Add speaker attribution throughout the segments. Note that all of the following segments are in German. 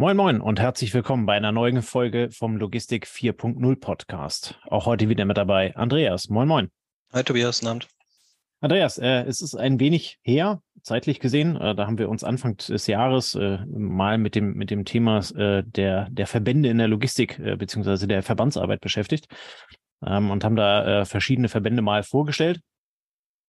Speaker 1: Moin Moin und herzlich willkommen bei einer neuen Folge vom Logistik 4.0 Podcast. Auch heute wieder mit dabei Andreas. Moin Moin.
Speaker 2: Hi Tobias, Abend.
Speaker 1: Andreas, äh, es ist ein wenig her, zeitlich gesehen. Äh, da haben wir uns Anfang des Jahres äh, mal mit dem, mit dem Thema äh, der, der Verbände in der Logistik äh, beziehungsweise der Verbandsarbeit beschäftigt ähm, und haben da äh, verschiedene Verbände mal vorgestellt.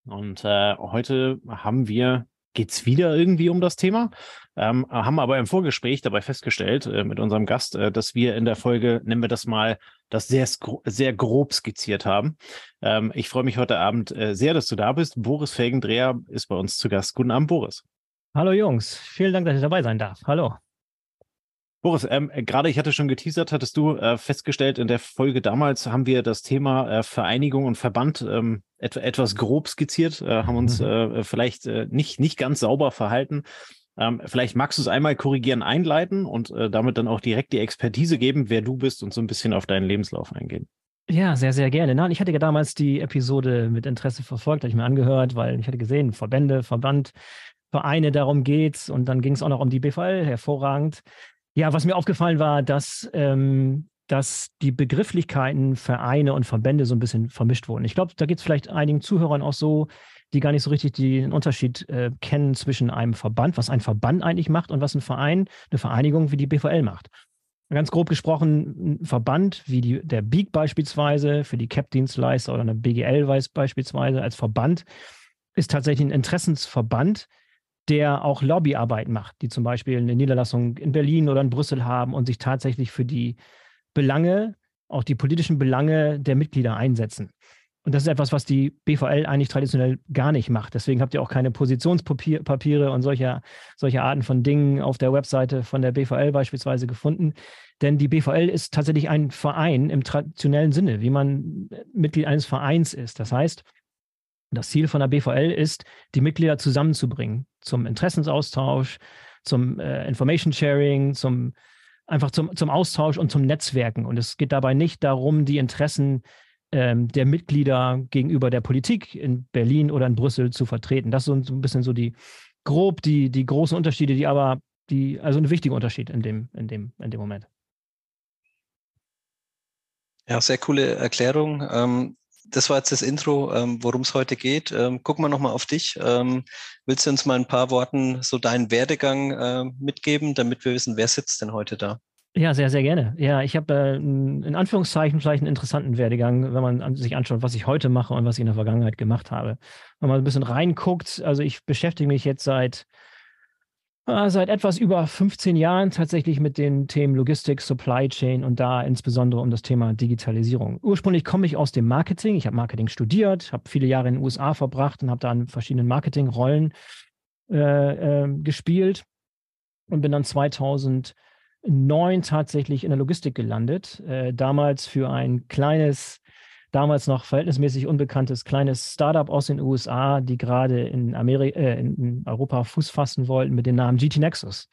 Speaker 1: Und heute haben wir geht's wieder irgendwie um das Thema, ähm, haben aber im Vorgespräch dabei festgestellt äh, mit unserem Gast, äh, dass wir in der Folge, nennen wir das mal, das sehr, sehr grob skizziert haben. Ähm, ich freue mich heute Abend äh, sehr, dass du da bist. Boris Felgendreher ist bei uns zu Gast. Guten Abend, Boris.
Speaker 3: Hallo Jungs, vielen Dank, dass ich dabei sein darf. Hallo.
Speaker 1: Boris, ähm, gerade ich hatte schon geteasert, hattest du äh, festgestellt, in der Folge damals haben wir das Thema äh, Vereinigung und Verband ähm, et etwas grob skizziert, äh, haben uns mhm. äh, vielleicht äh, nicht, nicht ganz sauber verhalten. Ähm, vielleicht magst du es einmal korrigieren, einleiten und äh, damit dann auch direkt die Expertise geben, wer du bist und so ein bisschen auf deinen Lebenslauf eingehen.
Speaker 3: Ja, sehr, sehr gerne. Nein, ich hatte ja damals die Episode mit Interesse verfolgt, habe ich mir angehört, weil ich hatte gesehen, Verbände, Verband, Vereine, darum geht's. Und dann ging es auch noch um die BVL, hervorragend. Ja, was mir aufgefallen war, dass, ähm, dass die Begrifflichkeiten Vereine und Verbände so ein bisschen vermischt wurden. Ich glaube, da geht es vielleicht einigen Zuhörern auch so, die gar nicht so richtig den Unterschied äh, kennen zwischen einem Verband, was ein Verband eigentlich macht und was ein Verein, eine Vereinigung wie die BVL macht. Ganz grob gesprochen, ein Verband wie die, der BIG beispielsweise, für die CAP-Dienstleister oder eine BGL beispielsweise als Verband, ist tatsächlich ein Interessensverband, der auch Lobbyarbeit macht, die zum Beispiel eine Niederlassung in Berlin oder in Brüssel haben und sich tatsächlich für die Belange, auch die politischen Belange der Mitglieder einsetzen. Und das ist etwas, was die BVL eigentlich traditionell gar nicht macht. Deswegen habt ihr auch keine Positionspapiere und solche, solche Arten von Dingen auf der Webseite von der BVL beispielsweise gefunden. Denn die BVL ist tatsächlich ein Verein im traditionellen Sinne, wie man Mitglied eines Vereins ist. Das heißt, das Ziel von der BVL ist, die Mitglieder zusammenzubringen zum Interessensaustausch, zum äh, Information Sharing, zum einfach zum, zum Austausch und zum Netzwerken. Und es geht dabei nicht darum, die Interessen ähm, der Mitglieder gegenüber der Politik in Berlin oder in Brüssel zu vertreten. Das sind so ein bisschen so die grob die, die großen Unterschiede, die aber die, also ein wichtiger Unterschied in dem, in dem, in dem Moment.
Speaker 2: Ja, sehr coole Erklärung. Ähm, das war jetzt das Intro, ähm, worum es heute geht. Ähm, gucken wir nochmal auf dich. Ähm, willst du uns mal ein paar Worten so deinen Werdegang äh, mitgeben, damit wir wissen, wer sitzt denn heute da?
Speaker 3: Ja, sehr, sehr gerne. Ja, ich habe äh, in Anführungszeichen vielleicht einen interessanten Werdegang, wenn man sich anschaut, was ich heute mache und was ich in der Vergangenheit gemacht habe. Wenn man ein bisschen reinguckt, also ich beschäftige mich jetzt seit seit etwas über 15 Jahren tatsächlich mit den Themen Logistik, Supply Chain und da insbesondere um das Thema Digitalisierung. Ursprünglich komme ich aus dem Marketing. Ich habe Marketing studiert, habe viele Jahre in den USA verbracht und habe da in verschiedenen Marketingrollen äh, äh, gespielt und bin dann 2009 tatsächlich in der Logistik gelandet. Äh, damals für ein kleines damals noch verhältnismäßig unbekanntes kleines Startup aus den USA, die gerade in, Amerika, äh, in Europa Fuß fassen wollten mit dem Namen GT Nexus.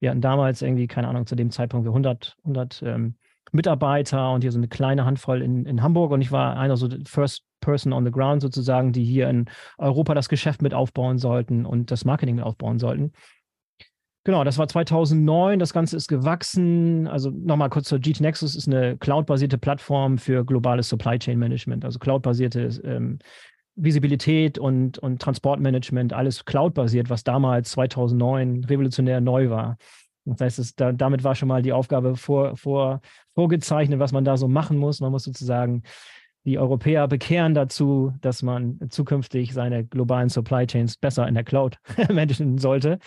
Speaker 3: Wir hatten damals irgendwie, keine Ahnung, zu dem Zeitpunkt 100, 100 ähm, Mitarbeiter und hier so eine kleine Handvoll in, in Hamburg und ich war einer so First Person on the Ground sozusagen, die hier in Europa das Geschäft mit aufbauen sollten und das Marketing mit aufbauen sollten. Genau, das war 2009. Das Ganze ist gewachsen. Also nochmal kurz zur GT Nexus ist eine cloud-basierte Plattform für globales Supply Chain Management, also cloud-basierte ähm, Visibilität und, und Transportmanagement, alles cloud-basiert, was damals 2009 revolutionär neu war. Das heißt, es, da, damit war schon mal die Aufgabe vor, vor, vorgezeichnet, was man da so machen muss. Man muss sozusagen die Europäer bekehren dazu, dass man zukünftig seine globalen Supply Chains besser in der Cloud managen sollte.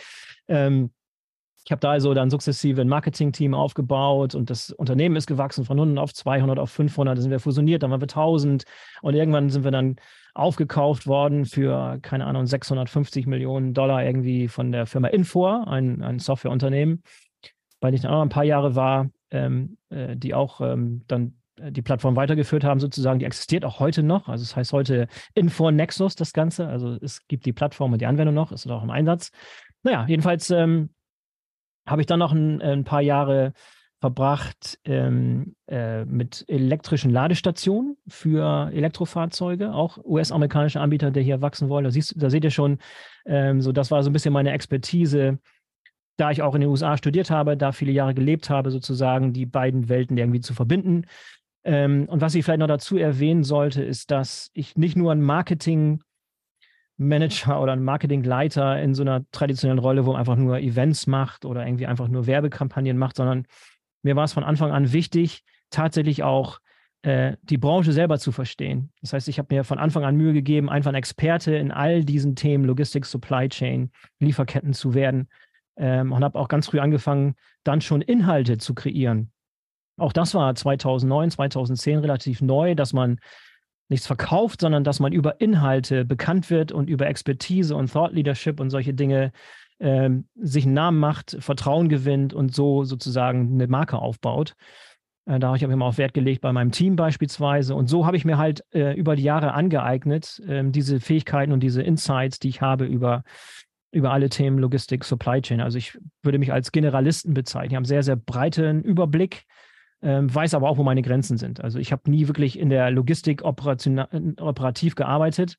Speaker 3: Ähm, ich habe da also dann sukzessive ein Marketing-Team aufgebaut und das Unternehmen ist gewachsen von 100 auf 200 auf 500. Da sind wir fusioniert, dann waren wir 1000 und irgendwann sind wir dann aufgekauft worden für, keine Ahnung, 650 Millionen Dollar irgendwie von der Firma Infor, ein, ein Softwareunternehmen, bei dem ich dann auch ein paar Jahre war, ähm, äh, die auch ähm, dann äh, die Plattform weitergeführt haben, sozusagen, die existiert auch heute noch. Also es das heißt heute Infor Nexus, das Ganze. Also es gibt die Plattform und die Anwendung noch, ist auch im Einsatz. Naja, jedenfalls ähm, habe ich dann noch ein, ein paar Jahre verbracht ähm, äh, mit elektrischen Ladestationen für Elektrofahrzeuge, auch US-amerikanische Anbieter, der hier wachsen wollen. Da, siehst, da seht ihr schon, ähm, so das war so ein bisschen meine Expertise da ich auch in den USA studiert habe, da viele Jahre gelebt habe, sozusagen die beiden Welten irgendwie zu verbinden. Ähm, und was ich vielleicht noch dazu erwähnen sollte, ist, dass ich nicht nur ein Marketing Manager oder ein Marketingleiter in so einer traditionellen Rolle, wo man einfach nur Events macht oder irgendwie einfach nur Werbekampagnen macht, sondern mir war es von Anfang an wichtig, tatsächlich auch äh, die Branche selber zu verstehen. Das heißt, ich habe mir von Anfang an Mühe gegeben, einfach ein Experte in all diesen Themen Logistik, Supply Chain, Lieferketten zu werden ähm, und habe auch ganz früh angefangen, dann schon Inhalte zu kreieren. Auch das war 2009, 2010 relativ neu, dass man nichts verkauft, sondern dass man über Inhalte bekannt wird und über Expertise und Thought Leadership und solche Dinge ähm, sich einen Namen macht, Vertrauen gewinnt und so sozusagen eine Marke aufbaut. Äh, da habe ich immer auf Wert gelegt bei meinem Team beispielsweise. Und so habe ich mir halt äh, über die Jahre angeeignet, äh, diese Fähigkeiten und diese Insights, die ich habe über, über alle Themen Logistik, Supply Chain. Also ich würde mich als Generalisten bezeichnen. Ich habe einen sehr, sehr breiten Überblick, äh, weiß aber auch, wo meine Grenzen sind. Also ich habe nie wirklich in der Logistik operativ gearbeitet.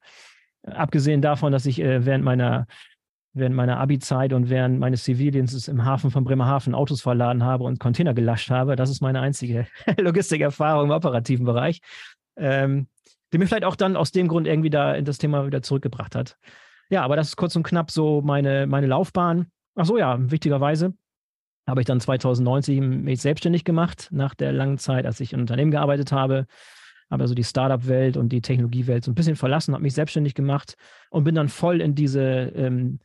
Speaker 3: Abgesehen davon, dass ich äh, während meiner während meiner Abi-Zeit und während meines Zivildienstes im Hafen von Bremerhaven Autos verladen habe und Container gelascht habe. Das ist meine einzige Logistikerfahrung im operativen Bereich, ähm, die mir vielleicht auch dann aus dem Grund irgendwie da in das Thema wieder zurückgebracht hat. Ja, aber das ist kurz und knapp so meine, meine Laufbahn. Ach so, ja, wichtigerweise habe ich dann 2019 mich selbstständig gemacht, nach der langen Zeit, als ich in Unternehmen gearbeitet habe habe also die Startup-Welt und die Technologiewelt so ein bisschen verlassen, habe mich selbstständig gemacht und bin dann voll in diese ähm,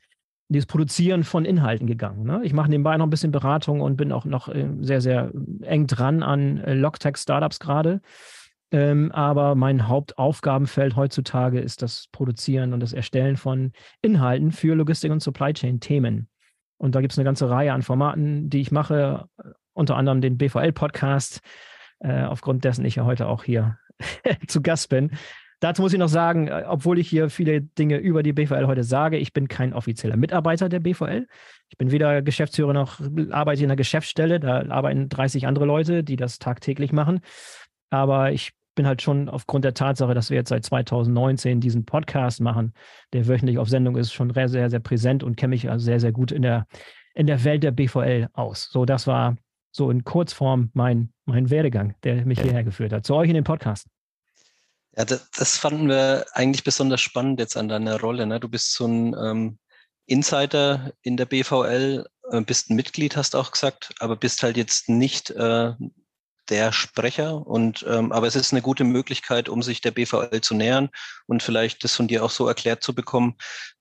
Speaker 3: dieses Produzieren von Inhalten gegangen. Ne? Ich mache nebenbei noch ein bisschen Beratung und bin auch noch äh, sehr, sehr eng dran an äh, Logtech-Startups gerade. Ähm, aber mein Hauptaufgabenfeld heutzutage ist das Produzieren und das Erstellen von Inhalten für Logistik und Supply Chain Themen. Und da gibt es eine ganze Reihe an Formaten, die ich mache, unter anderem den BVL-Podcast, äh, aufgrund dessen ich ja heute auch hier zu Gast bin. Dazu muss ich noch sagen, äh, obwohl ich hier viele Dinge über die BVL heute sage, ich bin kein offizieller Mitarbeiter der BVL. Ich bin weder Geschäftsführer noch arbeite in einer Geschäftsstelle. Da arbeiten 30 andere Leute, die das tagtäglich machen. Aber ich bin halt schon aufgrund der Tatsache, dass wir jetzt seit 2019 diesen Podcast machen, der wöchentlich auf Sendung ist, schon sehr, sehr, sehr präsent und kenne mich also sehr, sehr gut in der, in der Welt der BVL aus. So, das war so in Kurzform mein, mein Werdegang, der mich hierher geführt hat. Zu euch in den Podcast.
Speaker 2: Ja, das, das, fanden wir eigentlich besonders spannend jetzt an deiner Rolle. Ne? Du bist so ein ähm, Insider in der BVL, äh, bist ein Mitglied, hast auch gesagt, aber bist halt jetzt nicht äh, der Sprecher. Und ähm, aber es ist eine gute Möglichkeit, um sich der BVL zu nähern und vielleicht das von dir auch so erklärt zu bekommen,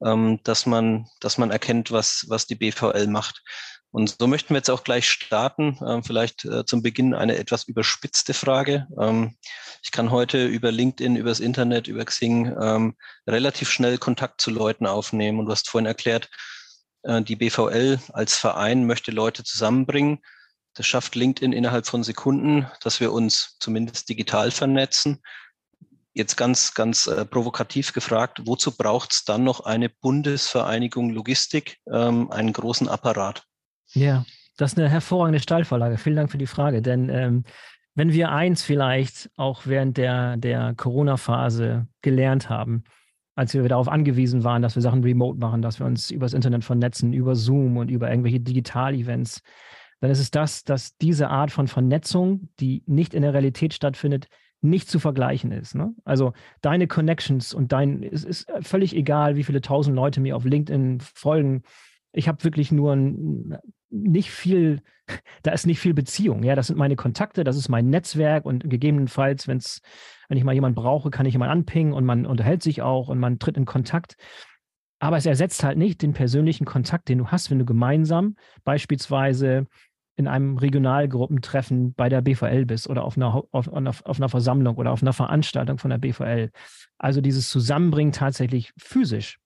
Speaker 2: ähm, dass man, dass man erkennt, was, was die BVL macht. Und so möchten wir jetzt auch gleich starten. Ähm, vielleicht äh, zum Beginn eine etwas überspitzte Frage. Ähm, ich kann heute über LinkedIn, übers Internet, über Xing ähm, relativ schnell Kontakt zu Leuten aufnehmen. Und du hast vorhin erklärt, äh, die BVL als Verein möchte Leute zusammenbringen. Das schafft LinkedIn innerhalb von Sekunden, dass wir uns zumindest digital vernetzen. Jetzt ganz, ganz äh, provokativ gefragt, wozu braucht es dann noch eine Bundesvereinigung Logistik, ähm, einen großen Apparat?
Speaker 3: Ja, das ist eine hervorragende Steilvorlage. Vielen Dank für die Frage. Denn ähm, wenn wir eins vielleicht auch während der, der Corona-Phase gelernt haben, als wir darauf angewiesen waren, dass wir Sachen remote machen, dass wir uns übers Internet vernetzen, über Zoom und über irgendwelche Digital-Events, dann ist es das, dass diese Art von Vernetzung, die nicht in der Realität stattfindet, nicht zu vergleichen ist. Ne? Also deine Connections und dein, es ist völlig egal, wie viele tausend Leute mir auf LinkedIn folgen. Ich habe wirklich nur ein, nicht viel, da ist nicht viel Beziehung. Ja, das sind meine Kontakte, das ist mein Netzwerk und gegebenenfalls, wenn's, wenn ich mal jemanden brauche, kann ich jemanden anpingen und man unterhält sich auch und man tritt in Kontakt. Aber es ersetzt halt nicht den persönlichen Kontakt, den du hast, wenn du gemeinsam beispielsweise in einem Regionalgruppentreffen bei der BVL bist oder auf einer, auf, auf, auf einer Versammlung oder auf einer Veranstaltung von der BVL. Also dieses Zusammenbringen tatsächlich physisch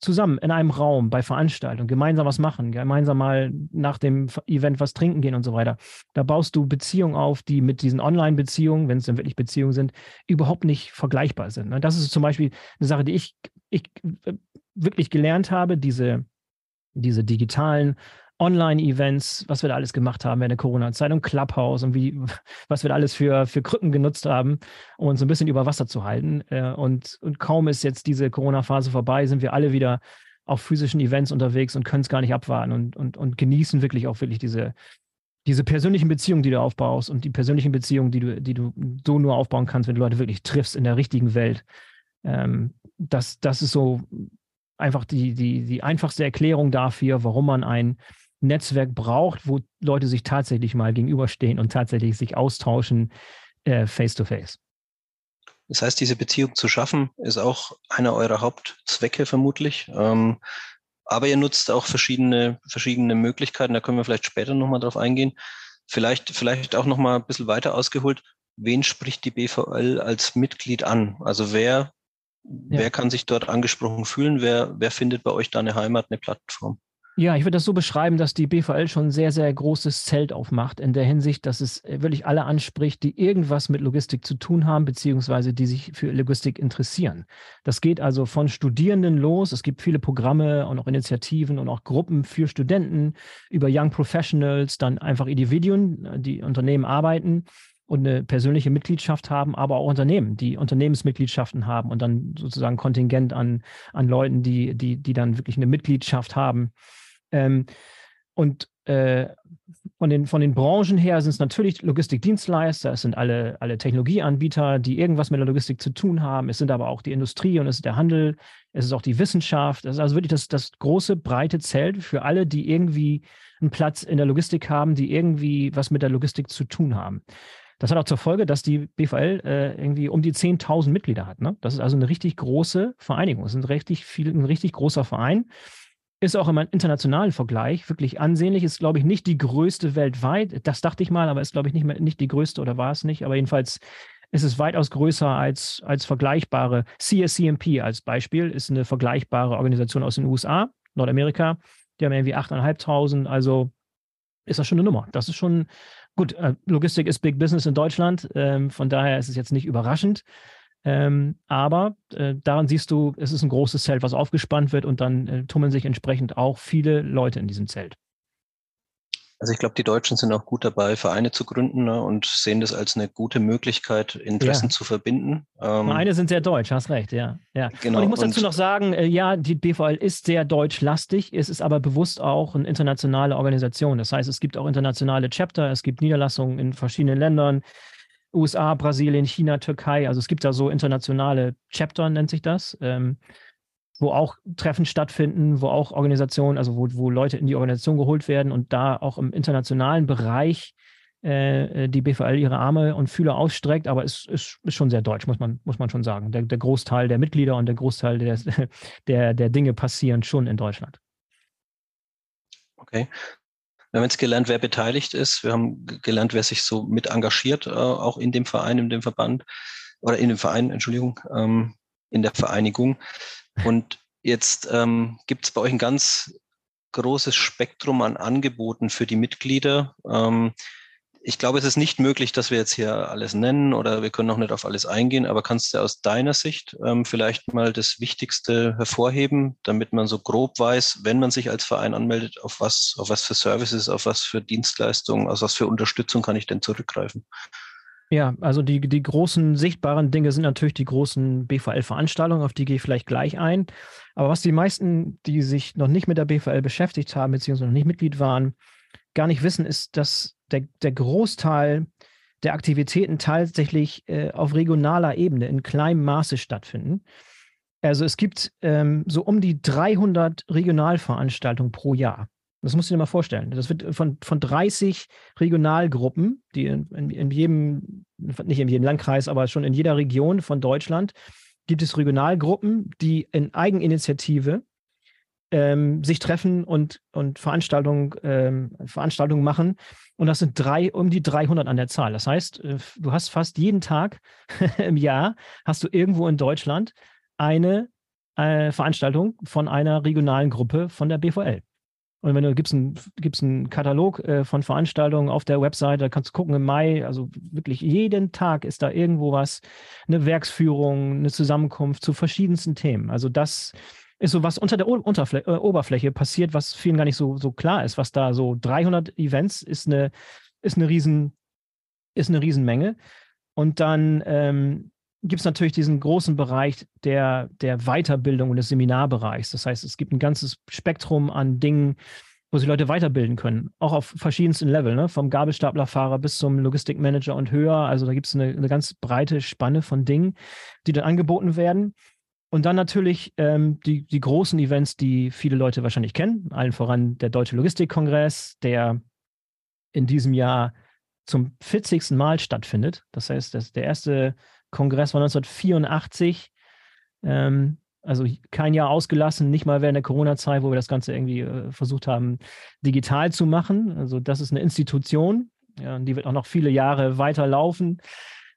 Speaker 3: zusammen in einem Raum bei Veranstaltungen, gemeinsam was machen, gemeinsam mal nach dem Event was trinken gehen und so weiter. Da baust du Beziehungen auf, die mit diesen Online-Beziehungen, wenn es denn wirklich Beziehungen sind, überhaupt nicht vergleichbar sind. Ne? Das ist zum Beispiel eine Sache, die ich, ich äh, wirklich gelernt habe, diese, diese digitalen Online-Events, was wir da alles gemacht haben während der Corona-Zeit und Clubhouse und wie, was wir da alles für, für Krücken genutzt haben, um uns ein bisschen über Wasser zu halten. Äh, und, und kaum ist jetzt diese Corona-Phase vorbei, sind wir alle wieder auf physischen Events unterwegs und können es gar nicht abwarten und, und, und genießen wirklich auch wirklich diese, diese persönlichen Beziehungen, die du aufbaust und die persönlichen Beziehungen, die du, die du so nur aufbauen kannst, wenn du Leute wirklich triffst in der richtigen Welt. Ähm, das, das ist so einfach die, die, die einfachste Erklärung dafür, warum man ein Netzwerk braucht, wo Leute sich tatsächlich mal gegenüberstehen und tatsächlich sich austauschen äh, face to face.
Speaker 2: Das heißt, diese Beziehung zu schaffen, ist auch einer eurer Hauptzwecke vermutlich. Ähm, aber ihr nutzt auch verschiedene, verschiedene Möglichkeiten, da können wir vielleicht später nochmal drauf eingehen. Vielleicht, vielleicht auch nochmal ein bisschen weiter ausgeholt. Wen spricht die BVL als Mitglied an? Also wer, ja. wer kann sich dort angesprochen fühlen? Wer, wer findet bei euch da eine Heimat, eine Plattform?
Speaker 3: Ja, ich würde das so beschreiben, dass die BVL schon ein sehr, sehr großes Zelt aufmacht, in der Hinsicht, dass es wirklich alle anspricht, die irgendwas mit Logistik zu tun haben, beziehungsweise die sich für Logistik interessieren. Das geht also von Studierenden los. Es gibt viele Programme und auch Initiativen und auch Gruppen für Studenten über Young Professionals, dann einfach Individuen, die Unternehmen arbeiten und eine persönliche Mitgliedschaft haben, aber auch Unternehmen, die Unternehmensmitgliedschaften haben und dann sozusagen Kontingent an, an Leuten, die, die, die dann wirklich eine Mitgliedschaft haben. Ähm, und äh, von, den, von den Branchen her sind es natürlich Logistikdienstleister, es sind alle, alle Technologieanbieter, die irgendwas mit der Logistik zu tun haben. Es sind aber auch die Industrie und es ist der Handel, es ist auch die Wissenschaft. Es ist also wirklich das, das große, breite Zelt für alle, die irgendwie einen Platz in der Logistik haben, die irgendwie was mit der Logistik zu tun haben. Das hat auch zur Folge, dass die BVL äh, irgendwie um die 10.000 Mitglieder hat. Ne? Das ist also eine richtig große Vereinigung. Es ist ein richtig, viel, ein richtig großer Verein ist auch im internationalen Vergleich wirklich ansehnlich. Ist, glaube ich, nicht die größte weltweit. Das dachte ich mal, aber ist, glaube ich, nicht, mehr, nicht die größte oder war es nicht. Aber jedenfalls ist es weitaus größer als, als vergleichbare. CSCMP als Beispiel ist eine vergleichbare Organisation aus den USA, Nordamerika. Die haben irgendwie 8.500. Also ist das schon eine Nummer. Das ist schon gut. Äh, Logistik ist Big Business in Deutschland. Ähm, von daher ist es jetzt nicht überraschend. Ähm, aber äh, daran siehst du, es ist ein großes Zelt, was aufgespannt wird und dann äh, tummeln sich entsprechend auch viele Leute in diesem Zelt.
Speaker 2: Also ich glaube, die Deutschen sind auch gut dabei, Vereine zu gründen ne, und sehen das als eine gute Möglichkeit, Interessen ja. zu verbinden.
Speaker 3: Ähm, Vereine sind sehr deutsch, hast recht, ja. ja. Genau. Und ich muss dazu noch sagen, äh, ja, die BVL ist sehr deutschlastig, es ist aber bewusst auch eine internationale Organisation. Das heißt, es gibt auch internationale Chapter, es gibt Niederlassungen in verschiedenen Ländern. USA, Brasilien, China, Türkei. Also es gibt da so internationale Chapter, nennt sich das, ähm, wo auch Treffen stattfinden, wo auch Organisationen, also wo, wo Leute in die Organisation geholt werden und da auch im internationalen Bereich äh, die BVL ihre Arme und Fühler ausstreckt, aber es ist, ist, schon sehr deutsch, muss man, muss man schon sagen. Der, der Großteil der Mitglieder und der Großteil der, der, der Dinge passieren schon in Deutschland.
Speaker 2: Okay. Wir haben jetzt gelernt, wer beteiligt ist. Wir haben gelernt, wer sich so mit engagiert, äh, auch in dem Verein, in dem Verband oder in dem Verein, Entschuldigung, ähm, in der Vereinigung. Und jetzt ähm, gibt es bei euch ein ganz großes Spektrum an Angeboten für die Mitglieder. Ähm, ich glaube, es ist nicht möglich, dass wir jetzt hier alles nennen oder wir können noch nicht auf alles eingehen, aber kannst du aus deiner Sicht ähm, vielleicht mal das Wichtigste hervorheben, damit man so grob weiß, wenn man sich als Verein anmeldet, auf was, auf was für Services, auf was für Dienstleistungen, auf was für Unterstützung kann ich denn zurückgreifen?
Speaker 3: Ja, also die, die großen sichtbaren Dinge sind natürlich die großen BVL-Veranstaltungen, auf die gehe ich vielleicht gleich ein. Aber was die meisten, die sich noch nicht mit der BVL beschäftigt haben, beziehungsweise noch nicht Mitglied waren, gar nicht wissen, ist, dass der, der Großteil der Aktivitäten tatsächlich äh, auf regionaler Ebene in kleinem Maße stattfinden. Also es gibt ähm, so um die 300 Regionalveranstaltungen pro Jahr. Das musst du dir mal vorstellen. Das wird von, von 30 Regionalgruppen, die in, in, in jedem, nicht in jedem Landkreis, aber schon in jeder Region von Deutschland, gibt es Regionalgruppen, die in Eigeninitiative ähm, sich treffen und, und Veranstaltungen, ähm, Veranstaltungen machen. Und das sind drei, um die 300 an der Zahl. Das heißt, äh, du hast fast jeden Tag im Jahr, hast du irgendwo in Deutschland eine äh, Veranstaltung von einer regionalen Gruppe von der BVL. Und wenn du gibst einen, gibst einen Katalog äh, von Veranstaltungen auf der Website, da kannst du gucken im Mai, also wirklich jeden Tag ist da irgendwo was, eine Werksführung, eine Zusammenkunft zu verschiedensten Themen. Also das ist so was unter der Unterfl äh, Oberfläche passiert, was vielen gar nicht so, so klar ist, was da so 300 Events ist eine, ist eine riesen, ist eine Riesenmenge. Und dann ähm, gibt es natürlich diesen großen Bereich der, der Weiterbildung und des Seminarbereichs. Das heißt, es gibt ein ganzes Spektrum an Dingen, wo sich Leute weiterbilden können, auch auf verschiedensten Leveln, ne? vom Gabelstaplerfahrer bis zum Logistikmanager und höher. Also da gibt es eine, eine, ganz breite Spanne von Dingen, die dann angeboten werden. Und dann natürlich ähm, die, die großen Events, die viele Leute wahrscheinlich kennen, allen voran der Deutsche Logistikkongress, der in diesem Jahr zum 40. Mal stattfindet. Das heißt, das, der erste Kongress war 1984. Ähm, also kein Jahr ausgelassen, nicht mal während der Corona-Zeit, wo wir das Ganze irgendwie äh, versucht haben, digital zu machen. Also das ist eine Institution, ja, die wird auch noch viele Jahre weiterlaufen.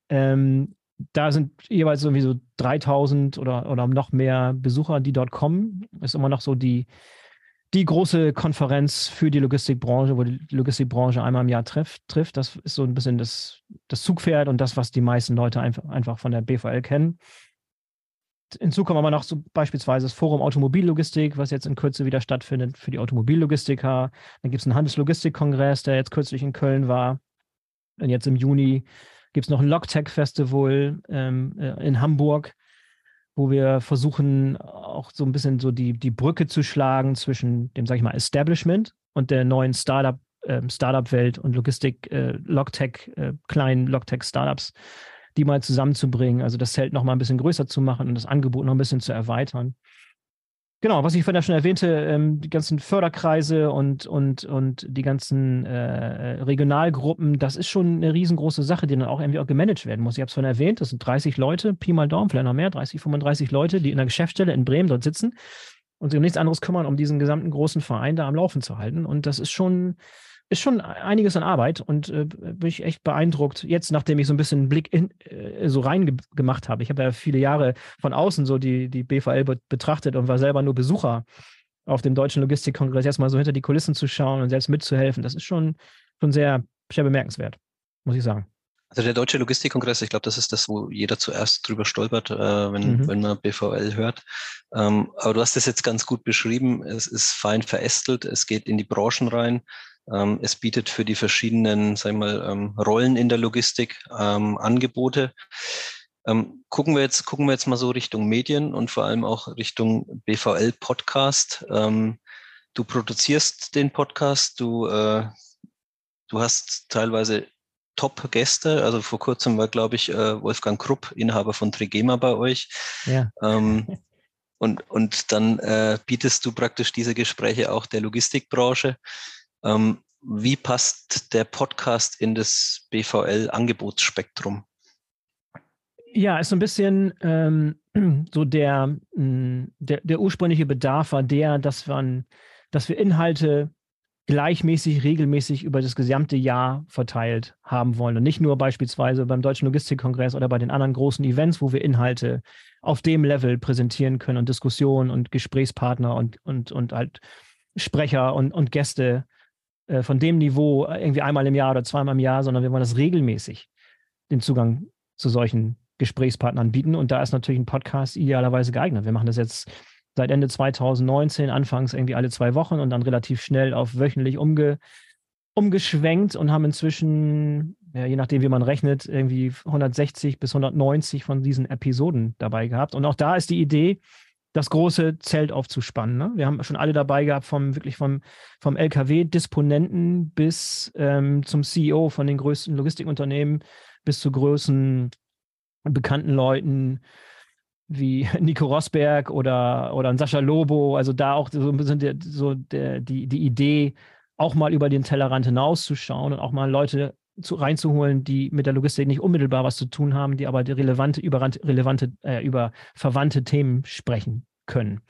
Speaker 3: Ähm, da sind jeweils irgendwie so 3000 oder, oder noch mehr Besucher, die dort kommen. Ist immer noch so die, die große Konferenz für die Logistikbranche, wo die Logistikbranche einmal im Jahr trifft. trifft. Das ist so ein bisschen das, das Zugpferd und das, was die meisten Leute einfach, einfach von der BVL kennen. Hinzu kommen aber noch so beispielsweise das Forum Automobillogistik, was jetzt in Kürze wieder stattfindet für die Automobillogistiker. Dann gibt es einen Handelslogistikkongress, der jetzt kürzlich in Köln war. Und jetzt im Juni gibt es noch ein Logtech-Festival ähm, äh, in Hamburg, wo wir versuchen, auch so ein bisschen so die, die Brücke zu schlagen zwischen dem, sag ich mal, Establishment und der neuen Startup, äh, Startup-Welt und Logistik, äh, Logtech, äh, kleinen Logtech-Startups die mal zusammenzubringen, also das Zelt noch mal ein bisschen größer zu machen und das Angebot noch ein bisschen zu erweitern. Genau, was ich vorhin schon erwähnte, ähm, die ganzen Förderkreise und, und, und die ganzen äh, Regionalgruppen, das ist schon eine riesengroße Sache, die dann auch irgendwie auch gemanagt werden muss. Ich habe es vorhin erwähnt, das sind 30 Leute, Pi mal Daumen, vielleicht noch mehr, 30, 35 Leute, die in der Geschäftsstelle in Bremen dort sitzen und sich um nichts anderes kümmern, um diesen gesamten großen Verein da am Laufen zu halten. Und das ist schon, ist schon einiges an Arbeit und äh, bin ich echt beeindruckt. Jetzt, nachdem ich so ein bisschen einen Blick in, äh, so rein gemacht habe. Ich habe ja viele Jahre von außen so die, die BVL be betrachtet und war selber nur Besucher auf dem Deutschen Logistikkongress. Erstmal so hinter die Kulissen zu schauen und selbst mitzuhelfen, das ist schon, schon sehr, sehr bemerkenswert, muss ich sagen.
Speaker 2: Also der Deutsche Logistikkongress, ich glaube, das ist das, wo jeder zuerst drüber stolpert, äh, wenn, mhm. wenn man BVL hört. Ähm, aber du hast das jetzt ganz gut beschrieben. Es ist fein verästelt, es geht in die Branchen rein. Ähm, es bietet für die verschiedenen, sag ich mal, ähm, Rollen in der Logistik ähm, Angebote. Gucken wir jetzt, gucken wir jetzt mal so Richtung Medien und vor allem auch Richtung BVL Podcast. Ähm, du produzierst den Podcast, du, äh, du hast teilweise Top-Gäste. Also vor kurzem war, glaube ich, äh, Wolfgang Krupp, Inhaber von Trigema bei euch. Ja. Ähm, und, und dann äh, bietest du praktisch diese Gespräche auch der Logistikbranche. Ähm, wie passt der Podcast in das BVL-Angebotsspektrum?
Speaker 3: Ja, ist so ein bisschen ähm, so der, mm, der, der, ursprüngliche Bedarf war der, dass, man, dass wir Inhalte gleichmäßig, regelmäßig über das gesamte Jahr verteilt haben wollen. Und nicht nur beispielsweise beim Deutschen Logistikkongress oder bei den anderen großen Events, wo wir Inhalte auf dem Level präsentieren können und Diskussionen und Gesprächspartner und, und, und halt Sprecher und, und Gäste äh, von dem Niveau äh, irgendwie einmal im Jahr oder zweimal im Jahr, sondern wir wollen das regelmäßig den Zugang zu solchen Gesprächspartnern bieten. Und da ist natürlich ein Podcast idealerweise geeignet. Wir machen das jetzt seit Ende 2019, anfangs irgendwie alle zwei Wochen und dann relativ schnell auf wöchentlich umge, umgeschwenkt und haben inzwischen, ja, je nachdem, wie man rechnet, irgendwie 160 bis 190 von diesen Episoden dabei gehabt. Und auch da ist die Idee, das große Zelt aufzuspannen. Ne? Wir haben schon alle dabei gehabt, vom wirklich vom, vom LKW-Disponenten bis ähm, zum CEO von den größten Logistikunternehmen bis zu größten bekannten Leuten wie Nico Rosberg oder, oder Sascha Lobo. Also da auch so ein bisschen der, so der, die, die Idee, auch mal über den Tellerrand hinauszuschauen und auch mal Leute zu, reinzuholen, die mit der Logistik nicht unmittelbar was zu tun haben, die aber die relevante, über, relevante, äh, über verwandte Themen sprechen können.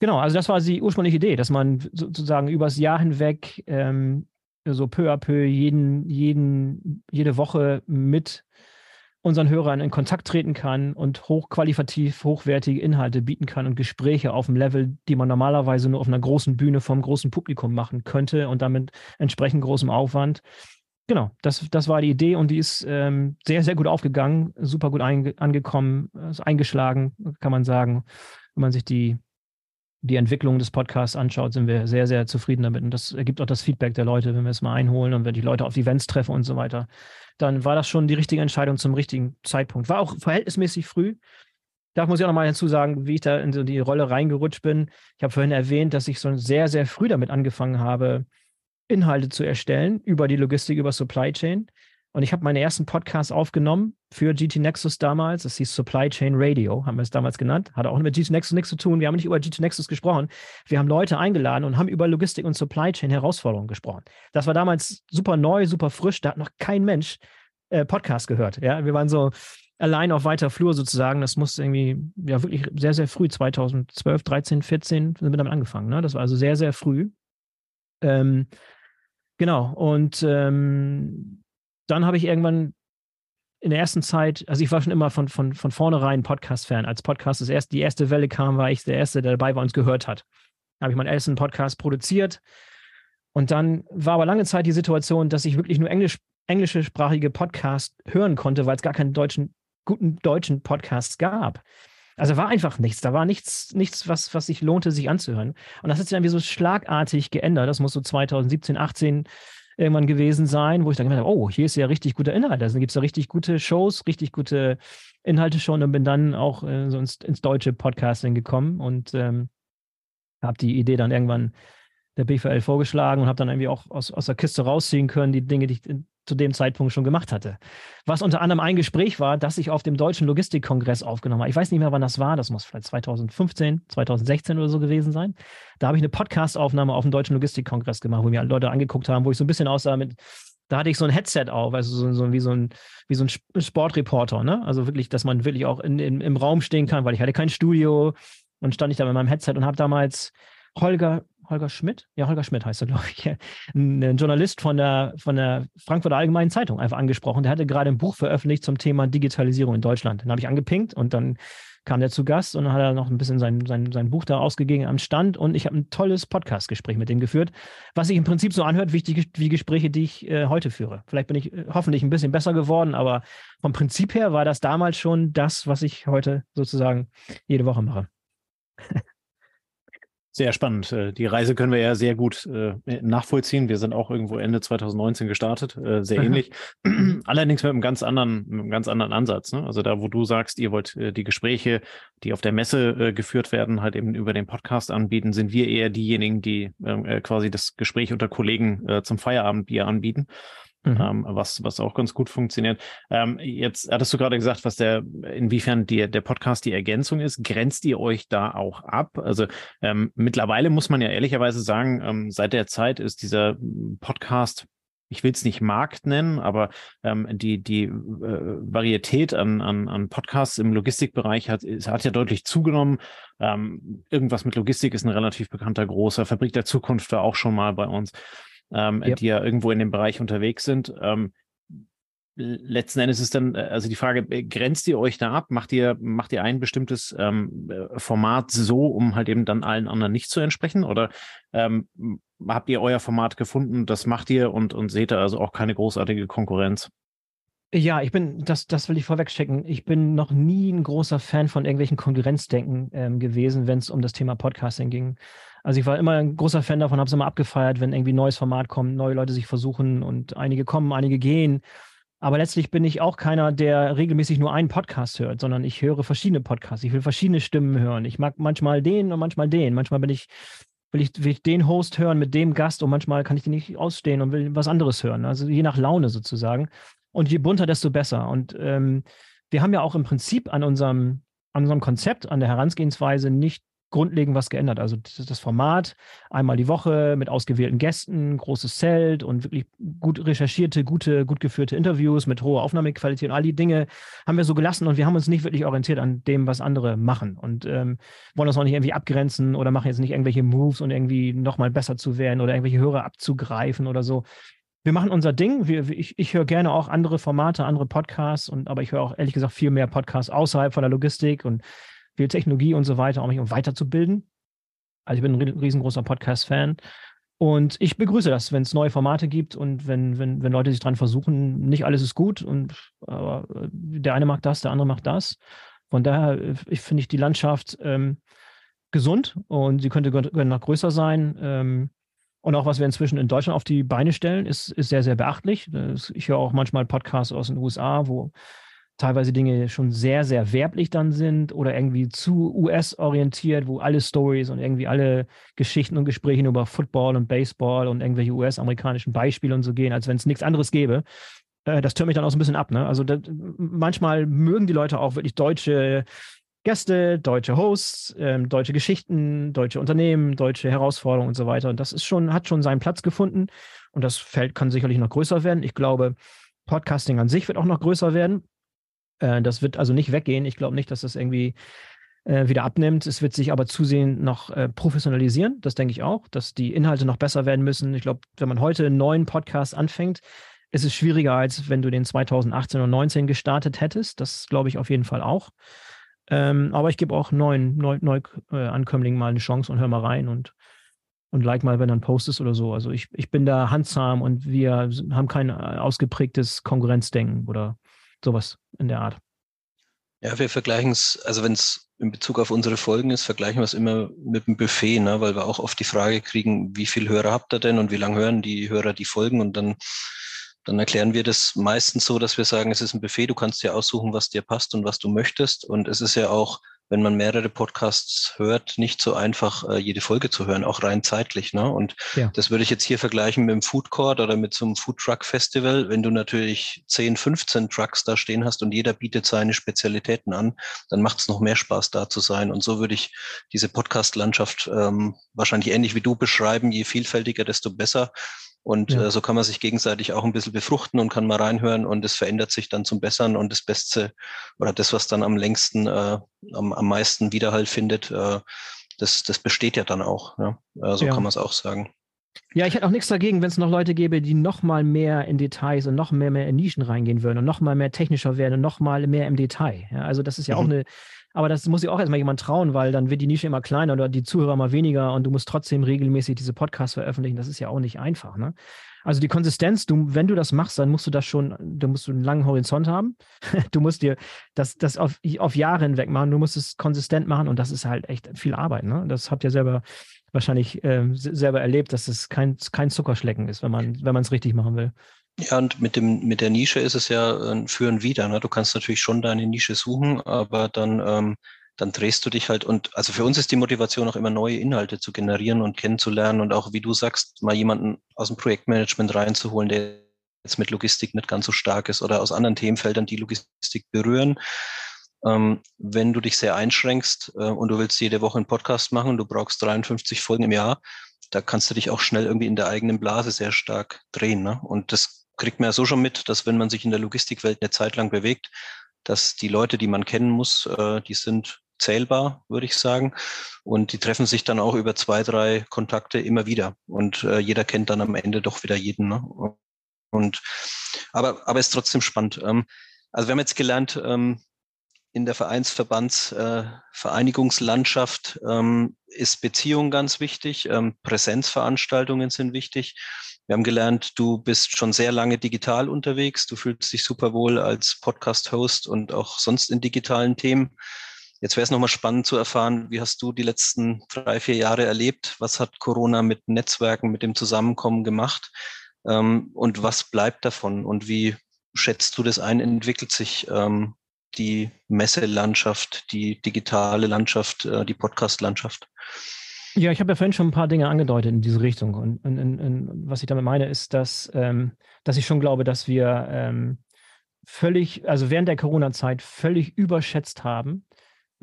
Speaker 3: Genau, also das war die ursprüngliche Idee, dass man sozusagen übers Jahr hinweg ähm, so peu à peu jeden, jeden, jede Woche mit unseren Hörern in Kontakt treten kann und hochqualitativ hochwertige Inhalte bieten kann und Gespräche auf dem Level, die man normalerweise nur auf einer großen Bühne vom großen Publikum machen könnte und damit entsprechend großem Aufwand genau, das, das war die Idee und die ist ähm, sehr, sehr gut aufgegangen, super gut einge angekommen, also eingeschlagen, kann man sagen, wenn man sich die, die Entwicklung des Podcasts anschaut, sind wir sehr, sehr zufrieden damit. Und das ergibt auch das Feedback der Leute, wenn wir es mal einholen und wenn die Leute auf Events treffen und so weiter. Dann war das schon die richtige Entscheidung zum richtigen Zeitpunkt. War auch verhältnismäßig früh. Da muss ich auch nochmal hinzu sagen, wie ich da in die Rolle reingerutscht bin. Ich habe vorhin erwähnt, dass ich so sehr, sehr früh damit angefangen habe, Inhalte zu erstellen über die Logistik, über Supply Chain. Und ich habe meine ersten Podcasts aufgenommen für GT Nexus damals. Das hieß Supply Chain Radio, haben wir es damals genannt. Hatte auch mit GT Nexus nichts zu tun. Wir haben nicht über GT Nexus gesprochen. Wir haben Leute eingeladen und haben über Logistik und Supply Chain Herausforderungen gesprochen. Das war damals super neu, super frisch. Da hat noch kein Mensch äh, Podcast gehört. Ja, wir waren so allein auf weiter Flur sozusagen. Das muss irgendwie, ja, wirklich sehr, sehr früh, 2012, 13, 14 sind wir damit angefangen. Ne? Das war also sehr, sehr früh. Ähm, genau. Und ähm, dann habe ich irgendwann in der ersten Zeit, also ich war schon immer von, von, von vornherein Podcast-Fan. Als Podcast das erste, die erste Welle kam, war ich der Erste, der dabei war und es gehört hat. Da habe ich meinen ersten Podcast produziert. Und dann war aber lange Zeit die Situation, dass ich wirklich nur Englisch, englischsprachige Podcasts hören konnte, weil es gar keinen deutschen, guten deutschen Podcasts gab. Also war einfach nichts. Da war nichts, nichts, was, was sich lohnte, sich anzuhören. Und das hat sich dann wie so schlagartig geändert. Das muss so 2017, 18 irgendwann gewesen sein, wo ich dann gedacht habe, oh, hier ist ja richtig guter Inhalt. Also gibt es da richtig gute Shows, richtig gute Inhalte schon und bin dann auch äh, so ins, ins, deutsche Podcasting gekommen und ähm, habe die Idee dann irgendwann der BVL vorgeschlagen und habe dann irgendwie auch aus, aus der Kiste rausziehen können, die Dinge, die ich zu dem Zeitpunkt schon gemacht hatte. Was unter anderem ein Gespräch war, das ich auf dem Deutschen Logistikkongress aufgenommen habe. Ich weiß nicht mehr, wann das war. Das muss vielleicht 2015, 2016 oder so gewesen sein. Da habe ich eine Podcast-Aufnahme auf dem Deutschen Logistikkongress gemacht, wo mir Leute angeguckt haben, wo ich so ein bisschen aussah mit, da hatte ich so ein Headset auf, also so, so wie so ein, wie so ein Sportreporter, ne? Also wirklich, dass man wirklich auch in, in, im Raum stehen kann, weil ich hatte kein Studio und stand ich da mit meinem Headset und habe damals Holger Holger Schmidt, ja, Holger Schmidt heißt er, glaube ich, ein Journalist von der, von der Frankfurter Allgemeinen Zeitung einfach angesprochen. Der hatte gerade ein Buch veröffentlicht zum Thema Digitalisierung in Deutschland. Den habe ich angepinkt und dann kam der zu Gast und dann hat er noch ein bisschen sein, sein, sein Buch da ausgegeben am Stand und ich habe ein tolles Podcast-Gespräch mit dem geführt, was sich im Prinzip so anhört wie, die, wie Gespräche, die ich äh, heute führe. Vielleicht bin ich äh, hoffentlich ein bisschen besser geworden, aber vom Prinzip her war das damals schon das, was ich heute sozusagen jede Woche mache.
Speaker 1: Sehr spannend. Äh, die Reise können wir ja sehr gut äh, nachvollziehen. Wir sind auch irgendwo Ende 2019 gestartet, äh, sehr ähnlich. Allerdings mit einem ganz anderen, einem ganz anderen Ansatz. Ne? Also da, wo du sagst, ihr wollt die Gespräche, die auf der Messe geführt werden, halt eben über den Podcast anbieten, sind wir eher diejenigen, die ähm, äh, quasi das Gespräch unter Kollegen zum Feierabendbier anbieten. Mhm. Ähm, was, was auch ganz gut funktioniert. Ähm, jetzt hattest du gerade gesagt, was der, inwiefern die, der Podcast die Ergänzung ist. Grenzt ihr euch da auch ab? Also ähm, mittlerweile muss man ja ehrlicherweise sagen, ähm, seit der Zeit ist dieser Podcast ich will es nicht Markt nennen, aber ähm, die, die äh, Varietät an, an, an Podcasts im Logistikbereich hat, hat ja deutlich zugenommen. Ähm, irgendwas mit Logistik ist ein relativ bekannter großer Fabrik der Zukunft war auch schon mal bei uns ähm, yep. die ja irgendwo in dem Bereich unterwegs sind. Ähm, letzten Endes ist dann, äh, also die Frage, äh, grenzt ihr euch da ab? Macht ihr, macht ihr ein bestimmtes ähm, äh, Format so, um halt eben dann allen anderen nicht zu entsprechen? Oder ähm, habt ihr euer Format gefunden, das macht ihr und, und seht da also auch keine großartige Konkurrenz?
Speaker 3: Ja, ich bin, das, das will ich vorweg checken. Ich bin noch nie ein großer Fan von irgendwelchen Konkurrenzdenken ähm, gewesen, wenn es um das Thema Podcasting ging. Also ich war immer ein großer Fan davon, habe es immer abgefeiert, wenn irgendwie ein neues Format kommt, neue Leute sich versuchen und einige kommen, einige gehen. Aber letztlich bin ich auch keiner, der regelmäßig nur einen Podcast hört, sondern ich höre verschiedene Podcasts. Ich will verschiedene Stimmen hören. Ich mag manchmal den und manchmal den. Manchmal bin ich, will ich, will ich den Host hören mit dem Gast und manchmal kann ich den nicht ausstehen und will was anderes hören. Also je nach Laune sozusagen. Und je bunter, desto besser. Und ähm, wir haben ja auch im Prinzip an unserem, an unserem Konzept, an der Herangehensweise nicht grundlegend was geändert. Also das Format einmal die Woche mit ausgewählten Gästen, großes Zelt und wirklich gut recherchierte, gute, gut geführte Interviews mit hoher Aufnahmequalität und all die Dinge haben wir so gelassen und wir haben uns nicht wirklich orientiert an dem, was andere machen und ähm, wollen uns auch nicht irgendwie abgrenzen oder machen jetzt nicht irgendwelche Moves und irgendwie nochmal besser zu werden oder irgendwelche Hörer abzugreifen oder so. Wir machen unser Ding. Wir, ich, ich höre gerne auch andere Formate, andere Podcasts und aber ich höre auch ehrlich gesagt viel mehr Podcasts außerhalb von der Logistik und viel Technologie und so weiter, auch mich um weiterzubilden. Also ich bin ein riesengroßer Podcast-Fan. Und ich begrüße das, wenn es neue Formate gibt und wenn, wenn, wenn Leute sich dran versuchen. Nicht alles ist gut und aber der eine macht das, der andere macht das. Von daher ich finde ich die Landschaft ähm, gesund und sie könnte können noch größer sein. Ähm, und auch was wir inzwischen in Deutschland auf die Beine stellen, ist, ist sehr, sehr beachtlich. Ich höre auch manchmal Podcasts aus den USA, wo teilweise Dinge schon sehr, sehr werblich dann sind oder irgendwie zu US-orientiert, wo alle Stories und irgendwie alle Geschichten und Gespräche über Football und Baseball und irgendwelche US-amerikanischen Beispiele und so gehen, als wenn es nichts anderes gäbe. Äh, das türmt mich dann auch so ein bisschen ab. Ne? Also das, manchmal mögen die Leute auch wirklich deutsche Gäste, deutsche Hosts, ähm, deutsche Geschichten, deutsche Unternehmen, deutsche Herausforderungen und so weiter. Und das ist schon, hat schon seinen Platz gefunden. Und das Feld kann sicherlich noch größer werden. Ich glaube, Podcasting an sich wird auch noch größer werden. Äh, das wird also nicht weggehen. Ich glaube nicht, dass das irgendwie äh, wieder abnimmt. Es wird sich aber zusehends noch äh, professionalisieren. Das denke ich auch, dass die Inhalte noch besser werden müssen. Ich glaube, wenn man heute einen neuen Podcast anfängt, ist es schwieriger, als wenn du den 2018 oder 2019 gestartet hättest. Das glaube ich auf jeden Fall auch. Ähm, aber ich gebe auch neuen Neuankömmlingen neu, äh, mal eine Chance und hör mal rein und, und like mal, wenn dann postest oder so. Also ich, ich bin da handsam und wir haben kein äh, ausgeprägtes Konkurrenzdenken oder sowas in der Art.
Speaker 2: Ja, wir vergleichen es, also wenn es in Bezug auf unsere Folgen ist, vergleichen wir es immer mit dem Buffet, ne? weil wir auch oft die Frage kriegen, wie viele Hörer habt ihr denn und wie lange hören die Hörer die Folgen und dann dann erklären wir das meistens so, dass wir sagen, es ist ein Buffet, du kannst dir aussuchen, was dir passt und was du möchtest. Und es ist ja auch, wenn man mehrere Podcasts hört, nicht so einfach, äh, jede Folge zu hören, auch rein zeitlich. Ne? Und ja. das würde ich jetzt hier vergleichen mit dem Food Court oder mit so einem Food Truck Festival. Wenn du natürlich 10, 15 Trucks da stehen hast und jeder bietet seine Spezialitäten an, dann macht es noch mehr Spaß, da zu sein. Und so würde ich diese Podcast-Landschaft ähm, wahrscheinlich ähnlich wie du beschreiben. Je vielfältiger, desto besser. Und ja. äh, so kann man sich gegenseitig auch ein bisschen befruchten und kann mal reinhören und es verändert sich dann zum Besseren und das Beste oder das, was dann am längsten, äh, am, am meisten Widerhall findet, äh, das, das besteht ja dann auch. Ja? Äh, so ja. kann man es auch sagen.
Speaker 3: Ja, ich hätte auch nichts dagegen, wenn es noch Leute gäbe, die noch mal mehr in Details und noch mehr, mehr in Nischen reingehen würden und noch mal mehr technischer werden und noch mal mehr im Detail. Ja, also das ist ja mhm. auch eine, aber das muss sich auch erstmal jemand trauen, weil dann wird die Nische immer kleiner oder die Zuhörer immer weniger und du musst trotzdem regelmäßig diese Podcasts veröffentlichen. Das ist ja auch nicht einfach. Ne? Also die Konsistenz, du, wenn du das machst, dann musst du das schon, du musst einen langen Horizont haben. Du musst dir das, das auf, auf Jahre hinweg machen. Du musst es konsistent machen und das ist halt echt viel Arbeit. Ne? Das habt ihr selber wahrscheinlich äh, selber erlebt, dass es kein, kein Zuckerschlecken ist, wenn man wenn es richtig machen will.
Speaker 2: Ja, und mit dem mit der Nische ist es ja ein Für und Wider. Ne? Du kannst natürlich schon deine Nische suchen, aber dann ähm, dann drehst du dich halt und also für uns ist die Motivation auch immer neue Inhalte zu generieren und kennenzulernen und auch wie du sagst, mal jemanden aus dem Projektmanagement reinzuholen, der jetzt mit Logistik nicht ganz so stark ist oder aus anderen Themenfeldern, die Logistik berühren. Ähm, wenn du dich sehr einschränkst äh, und du willst jede Woche einen Podcast machen und du brauchst 53 Folgen im Jahr, da kannst du dich auch schnell irgendwie in der eigenen Blase sehr stark drehen. Ne? Und das kriegt man ja so schon mit, dass wenn man sich in der Logistikwelt eine Zeit lang bewegt, dass die Leute, die man kennen muss, äh, die sind zählbar, würde ich sagen. Und die treffen sich dann auch über zwei, drei Kontakte immer wieder. Und äh, jeder kennt dann am Ende doch wieder jeden. Ne? Und aber, aber ist trotzdem spannend. Ähm, also wir haben jetzt gelernt, ähm, in der Vereinsverbands äh, ähm, ist Beziehung ganz wichtig, Präsenzveranstaltungen sind wichtig. Wir haben gelernt, du bist schon sehr lange digital unterwegs. Du fühlst dich super wohl als Podcast-Host und auch sonst in digitalen Themen. Jetzt wäre es nochmal spannend zu erfahren, wie hast du die letzten drei, vier Jahre erlebt? Was hat Corona mit Netzwerken, mit dem Zusammenkommen gemacht? Ähm, und was bleibt davon? Und wie schätzt du das ein? Entwickelt sich ähm, die Messelandschaft, die digitale Landschaft, äh, die Podcast-Landschaft?
Speaker 3: Ja, ich habe ja vorhin schon ein paar Dinge angedeutet in diese Richtung. Und, und, und, was ich damit meine, ist, dass, ähm, dass ich schon glaube, dass wir ähm, völlig, also während der Corona-Zeit völlig überschätzt haben,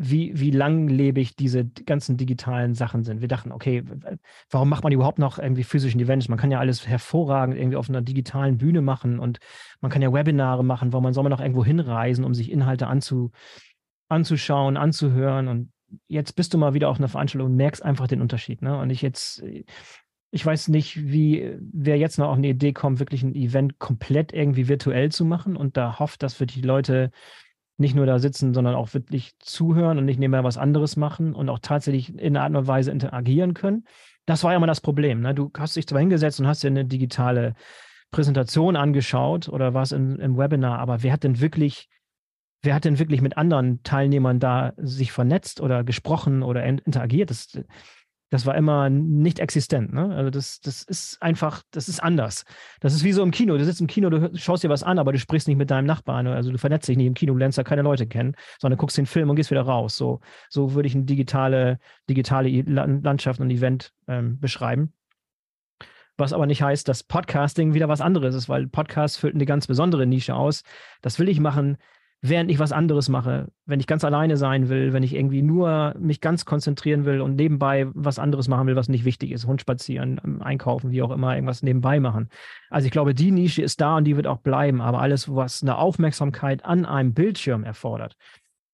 Speaker 3: wie, wie langlebig diese ganzen digitalen Sachen sind. Wir dachten, okay, warum macht man überhaupt noch irgendwie physischen Events? Man kann ja alles hervorragend irgendwie auf einer digitalen Bühne machen und man kann ja Webinare machen, man soll man noch irgendwo hinreisen, um sich Inhalte anzu, anzuschauen, anzuhören. Und jetzt bist du mal wieder auf einer Veranstaltung und merkst einfach den Unterschied. Ne? Und ich jetzt, ich weiß nicht, wie, wer jetzt noch auf eine Idee kommt, wirklich ein Event komplett irgendwie virtuell zu machen und da hofft, dass für die Leute nicht nur da sitzen, sondern auch wirklich zuhören und nicht nebenbei was anderes machen und auch tatsächlich in einer Art und Weise interagieren können. Das war ja mal das Problem. Ne? Du hast dich zwar hingesetzt und hast dir eine digitale Präsentation angeschaut oder warst in, im Webinar, aber wer hat denn wirklich wer hat denn wirklich mit anderen Teilnehmern da sich vernetzt oder gesprochen oder interagiert? Das, das war immer nicht existent. Ne? Also das, das ist einfach, das ist anders. Das ist wie so im Kino. Du sitzt im Kino, du schaust dir was an, aber du sprichst nicht mit deinem Nachbarn. Also du vernetzt dich nicht im Kino, du lernst da keine Leute kennen, sondern guckst den Film und gehst wieder raus. So, so würde ich eine digitale, digitale Landschaft und Event ähm, beschreiben. Was aber nicht heißt, dass Podcasting wieder was anderes ist, weil Podcast füllt eine ganz besondere Nische aus. Das will ich machen, während ich was anderes mache, wenn ich ganz alleine sein will, wenn ich irgendwie nur mich ganz konzentrieren will und nebenbei was anderes machen will, was nicht wichtig ist, Hund spazieren, ähm, einkaufen, wie auch immer, irgendwas nebenbei machen. Also ich glaube, die Nische ist da und die wird auch bleiben, aber alles, was eine Aufmerksamkeit an einem Bildschirm erfordert,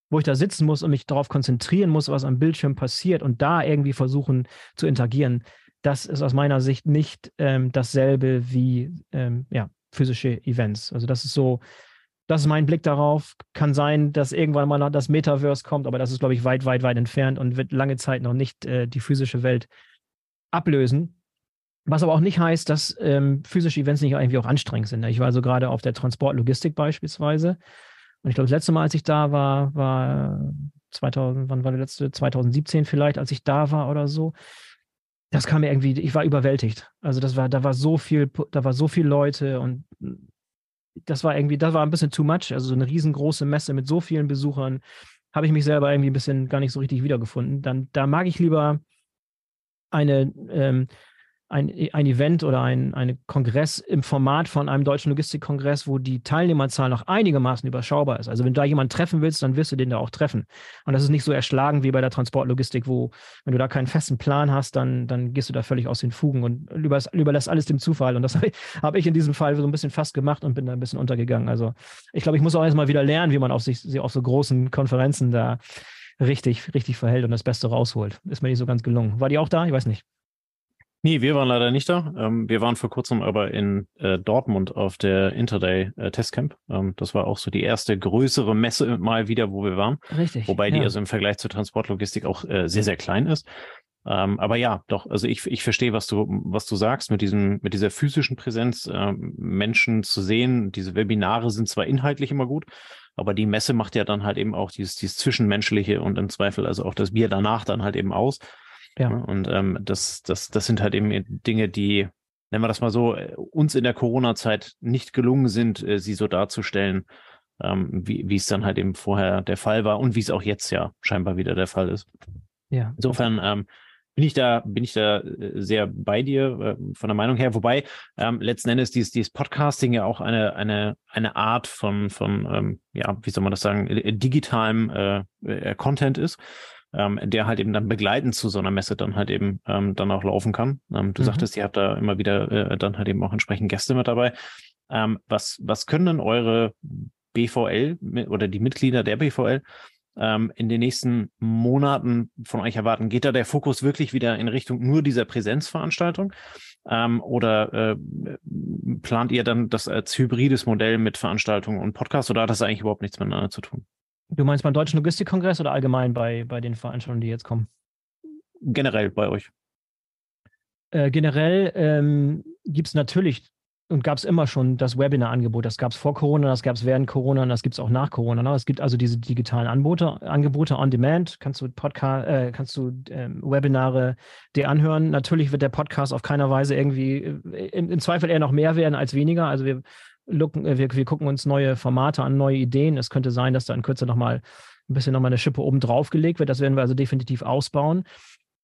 Speaker 3: wo ich da sitzen muss und mich darauf konzentrieren muss, was am Bildschirm passiert und da irgendwie versuchen zu interagieren, das ist aus meiner Sicht nicht ähm, dasselbe wie ähm, ja, physische Events. Also das ist so, das ist mein Blick darauf. Kann sein, dass irgendwann mal das Metaverse kommt, aber das ist, glaube ich, weit, weit, weit entfernt und wird lange Zeit noch nicht äh, die physische Welt ablösen. Was aber auch nicht heißt, dass ähm, physische Events nicht irgendwie auch anstrengend sind. Ich war also gerade auf der Transportlogistik beispielsweise. Und ich glaube, das letzte Mal, als ich da war, war 2000, wann war der letzte? 2017 vielleicht, als ich da war oder so. Das kam mir irgendwie, ich war überwältigt. Also das war, da war so viel, da war so viel Leute und das war irgendwie, das war ein bisschen too much. Also so eine riesengroße Messe mit so vielen Besuchern habe ich mich selber irgendwie ein bisschen gar nicht so richtig wiedergefunden. Dann, da mag ich lieber eine ähm, ein, ein Event oder ein eine Kongress im Format von einem deutschen Logistikkongress, wo die Teilnehmerzahl noch einigermaßen überschaubar ist. Also wenn du da jemanden treffen willst, dann wirst du den da auch treffen. Und das ist nicht so erschlagen wie bei der Transportlogistik, wo, wenn du da keinen festen Plan hast, dann, dann gehst du da völlig aus den Fugen und überlässt alles dem Zufall. Und das habe ich in diesem Fall so ein bisschen fast gemacht und bin da ein bisschen untergegangen. Also ich glaube, ich muss auch erstmal wieder lernen, wie man auf sich auf so großen Konferenzen da richtig, richtig verhält und das Beste rausholt. Ist mir nicht so ganz gelungen. War die auch da? Ich weiß nicht.
Speaker 1: Nee, wir waren leider nicht da. Ähm, wir waren vor kurzem aber in äh, Dortmund auf der Interday äh, Testcamp. Ähm, das war auch so die erste größere Messe mal wieder, wo wir waren.
Speaker 3: Richtig.
Speaker 1: Wobei ja. die also im Vergleich zur Transportlogistik auch äh, sehr, sehr klein ist. Ähm, aber ja, doch, also ich, ich verstehe, was du, was du sagst mit diesem, mit dieser physischen Präsenz, ähm, Menschen zu sehen. Diese Webinare sind zwar inhaltlich immer gut, aber die Messe macht ja dann halt eben auch dieses, dieses Zwischenmenschliche und im Zweifel also auch das Bier danach dann halt eben aus. Ja. Ne? Und ähm, das, das, das sind halt eben Dinge, die, nennen wir das mal so, äh, uns in der Corona-Zeit nicht gelungen sind, äh, sie so darzustellen, ähm, wie, wie es dann halt eben vorher der Fall war und wie es auch jetzt ja scheinbar wieder der Fall ist. Ja. Insofern ähm, bin ich da, bin ich da äh, sehr bei dir äh, von der Meinung her. Wobei ähm, letzten Endes dieses, dieses Podcasting ja auch eine, eine, eine Art von, von ähm, ja, wie soll man das sagen, digitalem äh, Content ist ähm, der halt eben dann begleitend zu so einer Messe dann halt eben ähm, dann auch laufen kann. Ähm, du mhm. sagtest, ihr habt da immer wieder äh, dann halt eben auch entsprechend Gäste mit dabei. Ähm, was, was können denn eure BVL oder die Mitglieder der BVL ähm, in den nächsten Monaten von euch erwarten? Geht da der Fokus wirklich wieder in Richtung nur dieser Präsenzveranstaltung? Ähm, oder äh, plant ihr dann das als hybrides Modell mit Veranstaltungen und Podcasts oder hat das eigentlich überhaupt nichts miteinander zu tun?
Speaker 3: Du meinst beim Deutschen Logistikkongress oder allgemein bei, bei den Veranstaltungen, die jetzt kommen?
Speaker 1: Generell bei euch.
Speaker 3: Äh, generell ähm, gibt es natürlich und gab es immer schon das Webinar-Angebot. Das gab es vor Corona, das gab es während Corona und das gibt es auch nach Corona. Ne? Es gibt also diese digitalen Angebote, Angebote on Demand. Kannst du Podcast, äh, kannst du ähm, Webinare dir anhören. Natürlich wird der Podcast auf keiner Weise irgendwie äh, im, im Zweifel eher noch mehr werden als weniger. Also wir looken, äh, wir, wir gucken uns neue Formate an, neue Ideen. Es könnte sein, dass da in Kürze nochmal ein bisschen nochmal eine Schippe oben drauf gelegt wird. Das werden wir also definitiv ausbauen.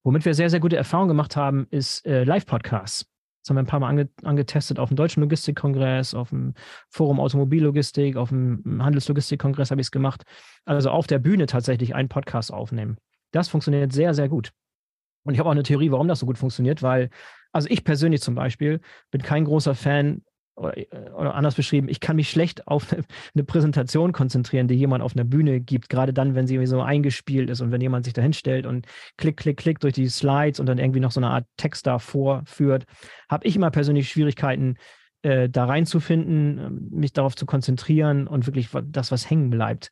Speaker 3: Womit wir sehr, sehr gute Erfahrungen gemacht haben, ist äh, Live-Podcasts. Das haben wir ein paar Mal ange angetestet auf dem Deutschen Logistikkongress, auf dem Forum Automobillogistik, auf dem Handelslogistikkongress habe ich es gemacht. Also auf der Bühne tatsächlich einen Podcast aufnehmen. Das funktioniert sehr, sehr gut. Und ich habe auch eine Theorie, warum das so gut funktioniert, weil, also ich persönlich zum Beispiel bin kein großer Fan oder, äh, oder, anders beschrieben, ich kann mich schlecht auf eine Präsentation konzentrieren, die jemand auf einer Bühne gibt, gerade dann, wenn sie so eingespielt ist und wenn jemand sich da hinstellt und klick, klick, klick durch die Slides und dann irgendwie noch so eine Art Text da vorführt, habe ich immer persönlich Schwierigkeiten, äh, da reinzufinden, ähm, mich darauf zu konzentrieren und wirklich das, was hängen bleibt.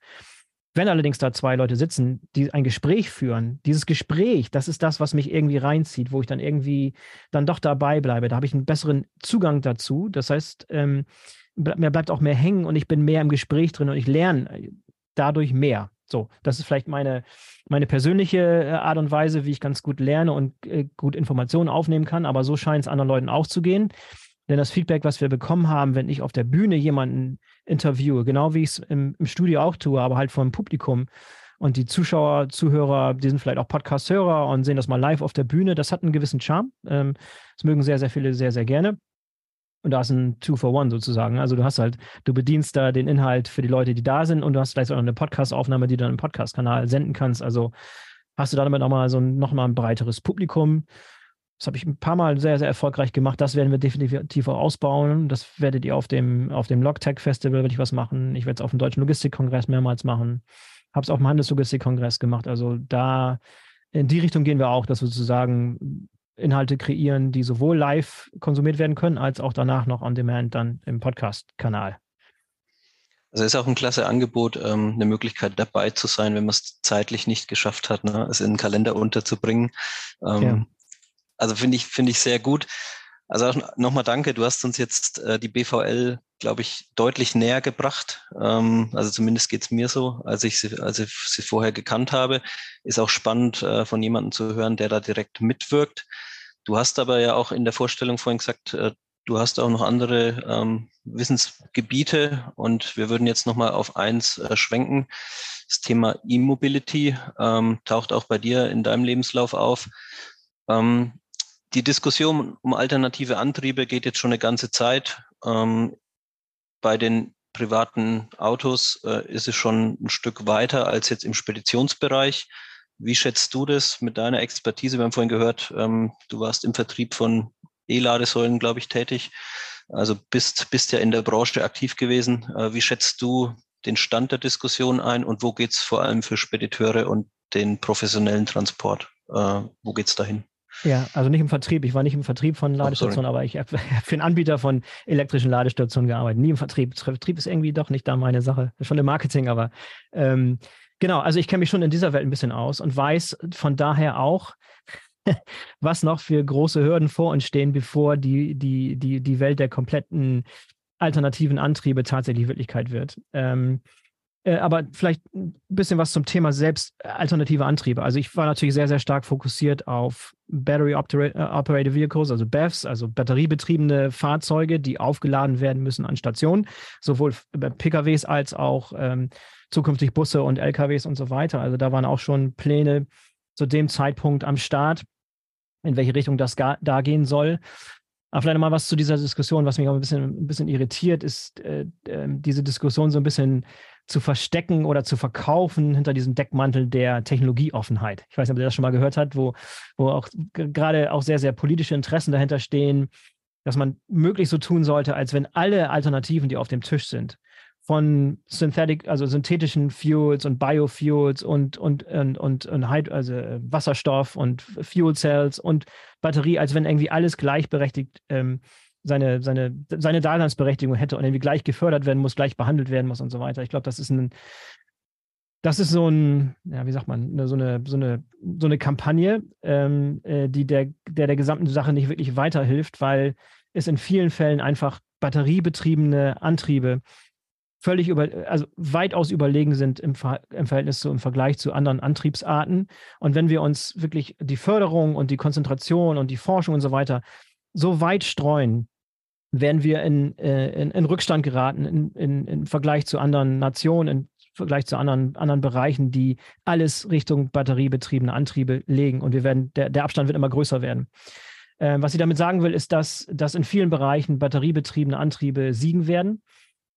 Speaker 3: Wenn allerdings da zwei Leute sitzen, die ein Gespräch führen, dieses Gespräch, das ist das, was mich irgendwie reinzieht, wo ich dann irgendwie dann doch dabei bleibe. Da habe ich einen besseren Zugang dazu. Das heißt, ähm, mir bleibt auch mehr hängen und ich bin mehr im Gespräch drin und ich lerne. dadurch mehr. So, das ist vielleicht meine, meine persönliche äh, Art und Weise, wie ich ganz gut lerne und äh, gut Informationen aufnehmen kann, aber so scheint es anderen Leuten auch zu gehen. Denn das Feedback, was wir bekommen haben, wenn ich auf der Bühne jemanden interviewe, genau wie ich es im, im, Studio auch tue, aber halt vor dem Publikum und die Zuschauer, Zuhörer, die sind vielleicht auch Podcast-Hörer und sehen das mal live auf der Bühne, das hat einen gewissen Charme. Ähm, das mögen sehr, sehr viele sehr, sehr gerne. Und da ist ein Two for One sozusagen. Also du hast halt, du bedienst da den Inhalt für die Leute, die da sind und du hast vielleicht auch noch eine Podcast-Aufnahme, die du dann im Podcast-Kanal senden kannst. Also hast du damit auch mal so ein, noch mal ein breiteres Publikum. Das habe ich ein paar Mal sehr, sehr erfolgreich gemacht. Das werden wir definitiv auch ausbauen. Das werdet ihr auf dem, auf dem Logtech-Festival, werde ich was machen. Ich werde es auf dem Deutschen Logistikkongress mehrmals machen. Habe es auf dem Handelslogistikkongress gemacht. Also da in die Richtung gehen wir auch, dass wir sozusagen Inhalte kreieren, die sowohl live konsumiert werden können, als auch danach noch on demand dann im Podcast-Kanal.
Speaker 2: Also ist auch ein klasse Angebot, ähm, eine Möglichkeit dabei zu sein, wenn man es zeitlich nicht geschafft hat, ne, es in den Kalender unterzubringen. Ähm, ja. Also finde ich, finde ich sehr gut. Also nochmal danke, du hast uns jetzt äh, die BVL, glaube ich, deutlich näher gebracht. Ähm, also zumindest geht es mir so, als ich, sie, als ich sie vorher gekannt habe. Ist auch spannend, äh, von jemandem zu hören, der da direkt mitwirkt. Du hast aber ja auch in der Vorstellung vorhin gesagt, äh, du hast auch noch andere ähm, Wissensgebiete und wir würden jetzt nochmal auf eins äh, schwenken. Das Thema E-Mobility ähm, taucht auch bei dir in deinem Lebenslauf auf. Ähm, die Diskussion um alternative Antriebe geht jetzt schon eine ganze Zeit. Ähm, bei den privaten Autos äh, ist es schon ein Stück weiter als jetzt im Speditionsbereich. Wie schätzt du das mit deiner Expertise? Wir haben vorhin gehört, ähm, du warst im Vertrieb von E-Ladesäulen, glaube ich, tätig. Also bist, bist ja in der Branche aktiv gewesen. Äh, wie schätzt du den Stand der Diskussion ein und wo geht es vor allem für Spediteure und den professionellen Transport? Äh, wo geht es dahin?
Speaker 3: Ja, also nicht im Vertrieb. Ich war nicht im Vertrieb von Ladestationen, oh, aber ich habe für einen Anbieter von elektrischen Ladestationen gearbeitet. Nie im Vertrieb. Vertrieb ist irgendwie doch nicht da meine Sache. Schon im Marketing, aber ähm, Genau, also ich kenne mich schon in dieser Welt ein bisschen aus und weiß von daher auch, was noch für große Hürden vor uns stehen, bevor die, die, die, die Welt der kompletten alternativen Antriebe tatsächlich Wirklichkeit wird. Ähm, äh, aber vielleicht ein bisschen was zum Thema selbst äh, alternative Antriebe. Also ich war natürlich sehr, sehr stark fokussiert auf Battery äh, Operated Vehicles, also BEVs, also batteriebetriebene Fahrzeuge, die aufgeladen werden müssen an Stationen, sowohl PKWs als auch ähm, zukünftig Busse und LKWs und so weiter. Also da waren auch schon Pläne zu dem Zeitpunkt am Start, in welche Richtung das da gehen soll. Aber vielleicht mal was zu dieser Diskussion, was mich auch ein bisschen, ein bisschen irritiert, ist äh, äh, diese Diskussion so ein bisschen zu verstecken oder zu verkaufen hinter diesem Deckmantel der Technologieoffenheit. Ich weiß nicht, ob ihr das schon mal gehört habt, wo, wo auch gerade auch sehr, sehr politische Interessen dahinter stehen, dass man möglichst so tun sollte, als wenn alle Alternativen, die auf dem Tisch sind, von Synthetic, also synthetischen Fuels und Biofuels und, und, und, und, und also äh, Wasserstoff und Fuel Cells und Batterie, als wenn irgendwie alles gleichberechtigt ähm, seine, seine, seine Daseinsberechtigung hätte und irgendwie gleich gefördert werden muss, gleich behandelt werden muss und so weiter. Ich glaube, das ist ein, das ist so ein, ja, wie sagt man, so eine, so eine, so eine Kampagne, ähm, äh, die der, der der gesamten Sache nicht wirklich weiterhilft, weil es in vielen Fällen einfach batteriebetriebene Antriebe völlig über, also weitaus überlegen sind im, Ver im Verhältnis zu, im Vergleich zu anderen Antriebsarten. Und wenn wir uns wirklich die Förderung und die Konzentration und die Forschung und so weiter so weit streuen, werden wir in, äh, in, in, Rückstand geraten in, in, im Vergleich zu anderen Nationen, im Vergleich zu anderen, anderen Bereichen, die alles Richtung batteriebetriebene Antriebe legen. Und wir werden, der, der Abstand wird immer größer werden. Äh, was ich damit sagen will, ist, dass, dass in vielen Bereichen batteriebetriebene Antriebe siegen werden.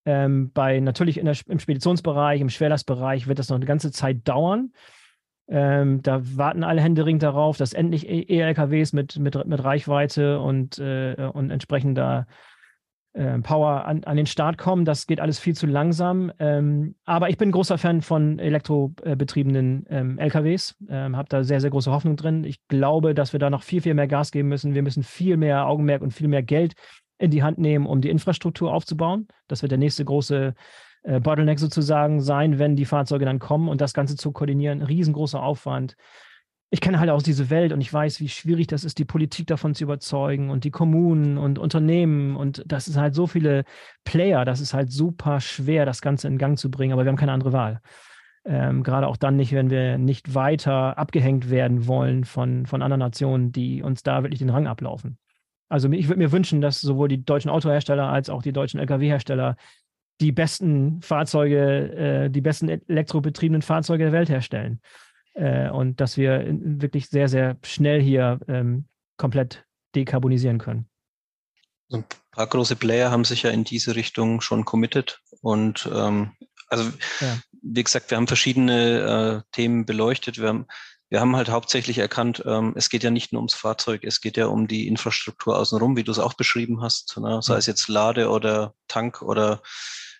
Speaker 3: Ähm, bei natürlich der, im Speditionsbereich, im Schwerlastbereich wird das noch eine ganze Zeit dauern. Ähm, da warten alle händeringend darauf, dass endlich E-LKWs mit, mit, mit Reichweite und, äh, und entsprechender äh, Power an, an den Start kommen. Das geht alles viel zu langsam. Ähm, aber ich bin großer Fan von elektrobetriebenen ähm, LKWs, ähm, habe da sehr, sehr große Hoffnung drin. Ich glaube, dass wir da noch viel, viel mehr Gas geben müssen. Wir müssen viel mehr Augenmerk und viel mehr Geld in die Hand nehmen, um die Infrastruktur aufzubauen. Das wird der nächste große äh, Bottleneck sozusagen sein, wenn die Fahrzeuge dann kommen und das Ganze zu koordinieren. Riesengroßer Aufwand. Ich kenne halt auch diese Welt und ich weiß, wie schwierig das ist, die Politik davon zu überzeugen und die Kommunen und Unternehmen und das ist halt so viele Player, das ist halt super schwer, das Ganze in Gang zu bringen, aber wir haben keine andere Wahl. Ähm, gerade auch dann nicht, wenn wir nicht weiter abgehängt werden wollen von, von anderen Nationen, die uns da wirklich den Rang ablaufen. Also ich würde mir wünschen, dass sowohl die deutschen Autohersteller als auch die deutschen Lkw-Hersteller die besten Fahrzeuge, äh, die besten elektrobetriebenen Fahrzeuge der Welt herstellen. Äh, und dass wir wirklich sehr, sehr schnell hier ähm, komplett dekarbonisieren können.
Speaker 2: Ein paar große Player haben sich ja in diese Richtung schon committed. Und ähm, also, ja. wie gesagt, wir haben verschiedene äh, Themen beleuchtet. Wir haben, wir haben halt hauptsächlich erkannt, ähm, es geht ja nicht nur ums Fahrzeug, es geht ja um die Infrastruktur außenrum, wie du es auch beschrieben hast, ne? sei es jetzt Lade oder Tank oder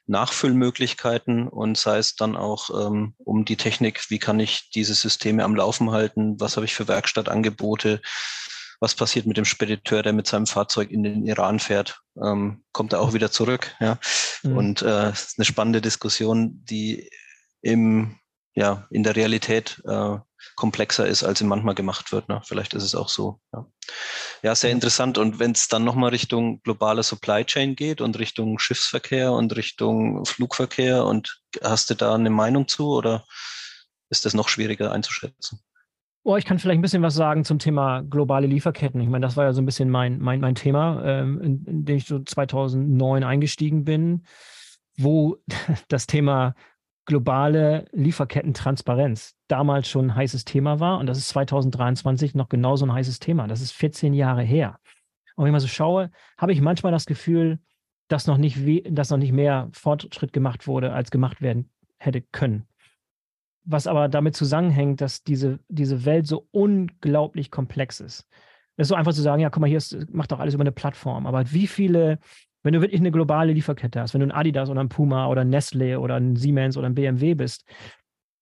Speaker 2: Nachfüllmöglichkeiten und sei es dann auch ähm, um die Technik, wie kann ich diese Systeme am Laufen halten, was habe ich für Werkstattangebote, was passiert mit dem Spediteur, der mit seinem Fahrzeug in den Iran fährt, ähm, kommt er auch wieder zurück. Ja? Mhm. Und äh, ist eine spannende Diskussion, die im, ja, in der Realität äh, komplexer ist, als sie manchmal gemacht wird. Ne? Vielleicht ist es auch so. Ja, ja sehr interessant. Und wenn es dann nochmal Richtung globale Supply Chain geht und Richtung Schiffsverkehr und Richtung Flugverkehr und hast du da eine Meinung zu oder ist das noch schwieriger einzuschätzen?
Speaker 3: Oh, ich kann vielleicht ein bisschen was sagen zum Thema globale Lieferketten. Ich meine, das war ja so ein bisschen mein, mein, mein Thema, ähm, in, in dem ich so 2009 eingestiegen bin, wo das Thema globale Lieferkettentransparenz damals schon ein heißes Thema war. Und das ist 2023 noch genauso ein heißes Thema. Das ist 14 Jahre her. Und wenn ich mal so schaue, habe ich manchmal das Gefühl, dass noch nicht, dass noch nicht mehr Fortschritt gemacht wurde, als gemacht werden hätte können. Was aber damit zusammenhängt, dass diese, diese Welt so unglaublich komplex ist. Es ist so einfach zu sagen, ja, guck mal, hier ist, macht doch alles über eine Plattform. Aber wie viele wenn du wirklich eine globale Lieferkette hast, wenn du ein Adidas oder ein Puma oder ein Nestle oder ein Siemens oder ein BMW bist,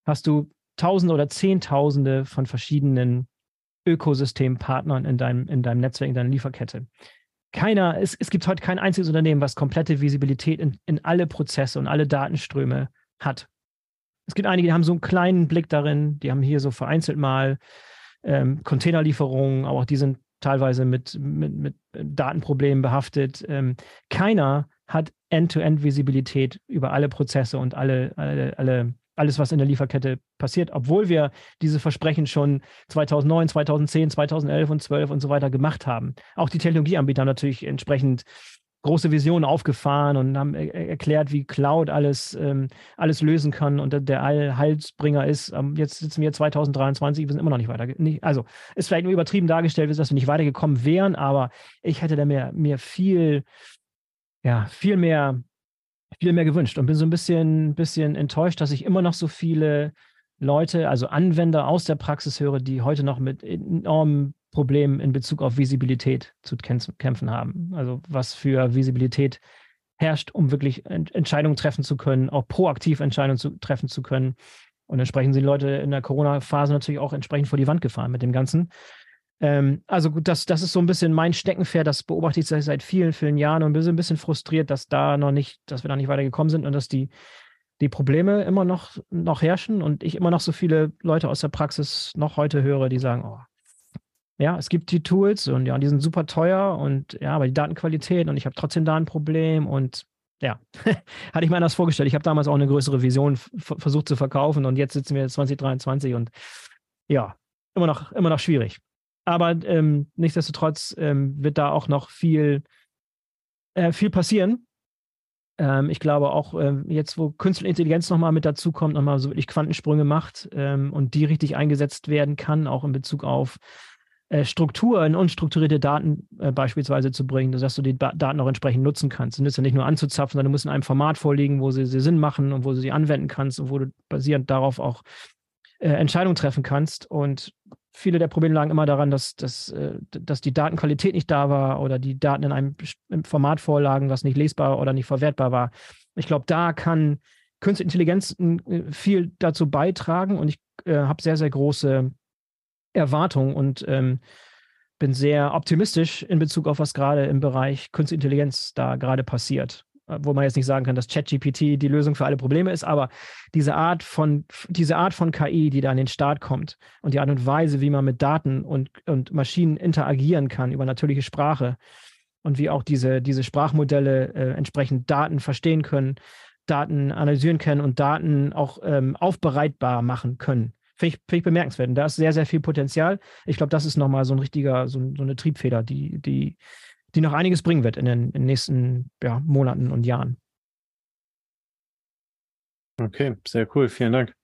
Speaker 3: hast du Tausende oder Zehntausende von verschiedenen Ökosystempartnern in deinem, in deinem Netzwerk, in deiner Lieferkette. Keiner, es, es gibt heute kein einziges Unternehmen, was komplette Visibilität in, in alle Prozesse und alle Datenströme hat. Es gibt einige, die haben so einen kleinen Blick darin, die haben hier so vereinzelt mal ähm, Containerlieferungen, aber auch die sind teilweise mit, mit, mit Datenproblemen behaftet. Ähm, keiner hat End-to-End-Visibilität über alle Prozesse und alle, alle, alle, alles, was in der Lieferkette passiert, obwohl wir diese Versprechen schon 2009, 2010, 2011 und 12 und so weiter gemacht haben. Auch die Technologieanbieter natürlich entsprechend große Visionen aufgefahren und haben erklärt, wie Cloud alles, ähm, alles lösen kann und der Allhalsbringer ist. Ähm, jetzt sitzen wir 2023, wir sind immer noch nicht weiter. Nicht, also ist vielleicht nur übertrieben dargestellt, dass wir nicht weitergekommen wären, aber ich hätte da mir, mir viel, ja, viel mehr, viel mehr gewünscht und bin so ein bisschen, bisschen enttäuscht, dass ich immer noch so viele Leute, also Anwender aus der Praxis höre, die heute noch mit enormen Problem in Bezug auf Visibilität zu kämpfen haben. Also was für Visibilität herrscht, um wirklich Entscheidungen treffen zu können, auch proaktiv Entscheidungen zu, treffen zu können. Und entsprechend sind Leute in der Corona-Phase natürlich auch entsprechend vor die Wand gefahren mit dem Ganzen. Ähm, also gut, das, das ist so ein bisschen mein Steckenpferd, das beobachte ich seit, seit vielen, vielen Jahren und bin so ein bisschen frustriert, dass da noch nicht, dass wir da nicht weitergekommen sind und dass die, die Probleme immer noch, noch herrschen und ich immer noch so viele Leute aus der Praxis noch heute höre, die sagen, oh, ja, es gibt die Tools und ja, die sind super teuer und ja, aber die Datenqualität und ich habe trotzdem da ein Problem und ja, hatte ich mir anders vorgestellt. Ich habe damals auch eine größere Vision versucht zu verkaufen und jetzt sitzen wir 2023 und ja, immer noch, immer noch schwierig. Aber ähm, nichtsdestotrotz ähm, wird da auch noch viel, äh, viel passieren. Ähm, ich glaube auch ähm, jetzt, wo Künstliche Intelligenz nochmal mit dazukommt, nochmal so wirklich Quantensprünge macht ähm, und die richtig eingesetzt werden kann, auch in Bezug auf äh, Struktur in unstrukturierte Daten äh, beispielsweise zu bringen, dass du die ba Daten auch entsprechend nutzen kannst. Und das ja nicht nur anzuzapfen, sondern du musst in einem Format vorliegen, wo sie, sie Sinn machen und wo du sie anwenden kannst und wo du basierend darauf auch äh, Entscheidungen treffen kannst. Und viele der Probleme lagen immer daran, dass, dass, äh, dass die Datenqualität nicht da war oder die Daten in einem Format vorlagen, was nicht lesbar oder nicht verwertbar war. Ich glaube, da kann Künstliche Intelligenz äh, viel dazu beitragen und ich äh, habe sehr, sehr große Erwartung und ähm, bin sehr optimistisch in Bezug auf was gerade im Bereich Künstliche Intelligenz da gerade passiert. Wo man jetzt nicht sagen kann, dass ChatGPT die Lösung für alle Probleme ist, aber diese Art von, diese Art von KI, die da an den Start kommt und die Art und Weise, wie man mit Daten und, und Maschinen interagieren kann über natürliche Sprache und wie auch diese, diese Sprachmodelle äh, entsprechend Daten verstehen können, Daten analysieren können und Daten auch ähm, aufbereitbar machen können. Finde ich, find ich bemerkenswert. Und da ist sehr, sehr viel Potenzial. Ich glaube, das ist nochmal so ein richtiger, so, so, eine Triebfeder, die, die, die noch einiges bringen wird in den, in den nächsten ja, Monaten und Jahren.
Speaker 1: Okay, sehr cool. Vielen Dank.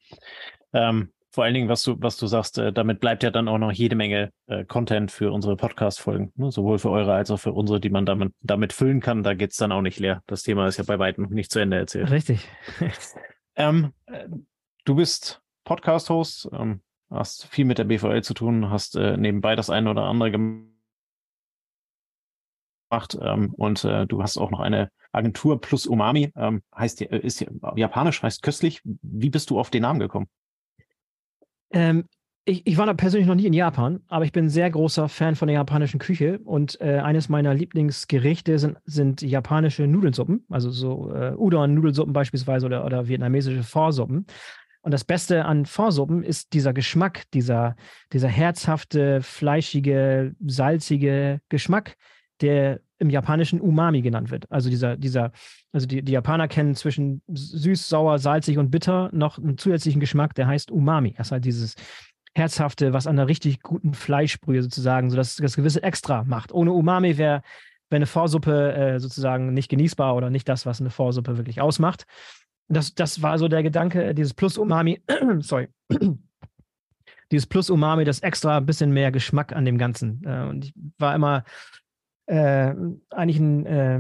Speaker 1: Ähm, vor allen Dingen, was du, was du sagst, äh, damit bleibt ja dann auch noch jede Menge äh, Content für unsere Podcast-Folgen, ne? sowohl für eure als auch für unsere, die man damit, damit füllen kann. Da geht es dann auch nicht leer. Das Thema ist ja bei weitem noch nicht zu Ende erzählt.
Speaker 3: Richtig.
Speaker 1: ähm, äh, du bist Podcast-Host, ähm, hast viel mit der BVL zu tun, hast äh, nebenbei das eine oder andere gemacht ähm, und äh, du hast auch noch eine Agentur plus Umami, ähm, heißt äh, ist japanisch, heißt köstlich. Wie bist du auf den Namen gekommen?
Speaker 3: Ähm, ich, ich, war da persönlich noch nie in Japan, aber ich bin sehr großer Fan von der japanischen Küche und äh, eines meiner Lieblingsgerichte sind, sind japanische Nudelsuppen, also so äh, Udon-Nudelsuppen beispielsweise oder, oder vietnamesische Pho-Suppen. Und das Beste an Vorsuppen ist dieser Geschmack, dieser, dieser herzhafte, fleischige, salzige Geschmack, der im Japanischen Umami genannt wird. Also dieser, dieser, also die, die Japaner kennen zwischen süß, sauer, salzig und bitter noch einen zusätzlichen Geschmack, der heißt Umami. Das ist halt dieses herzhafte, was an einer richtig guten Fleischbrühe sozusagen, so dass das gewisse Extra macht. Ohne Umami wäre wär eine Vorsuppe äh, sozusagen nicht genießbar oder nicht das, was eine Vorsuppe wirklich ausmacht. Das, das war so der Gedanke, dieses Plus-Umami, sorry, dieses Plus-Umami, das extra ein bisschen mehr Geschmack an dem Ganzen. Äh, und ich war immer äh, eigentlich ein, äh,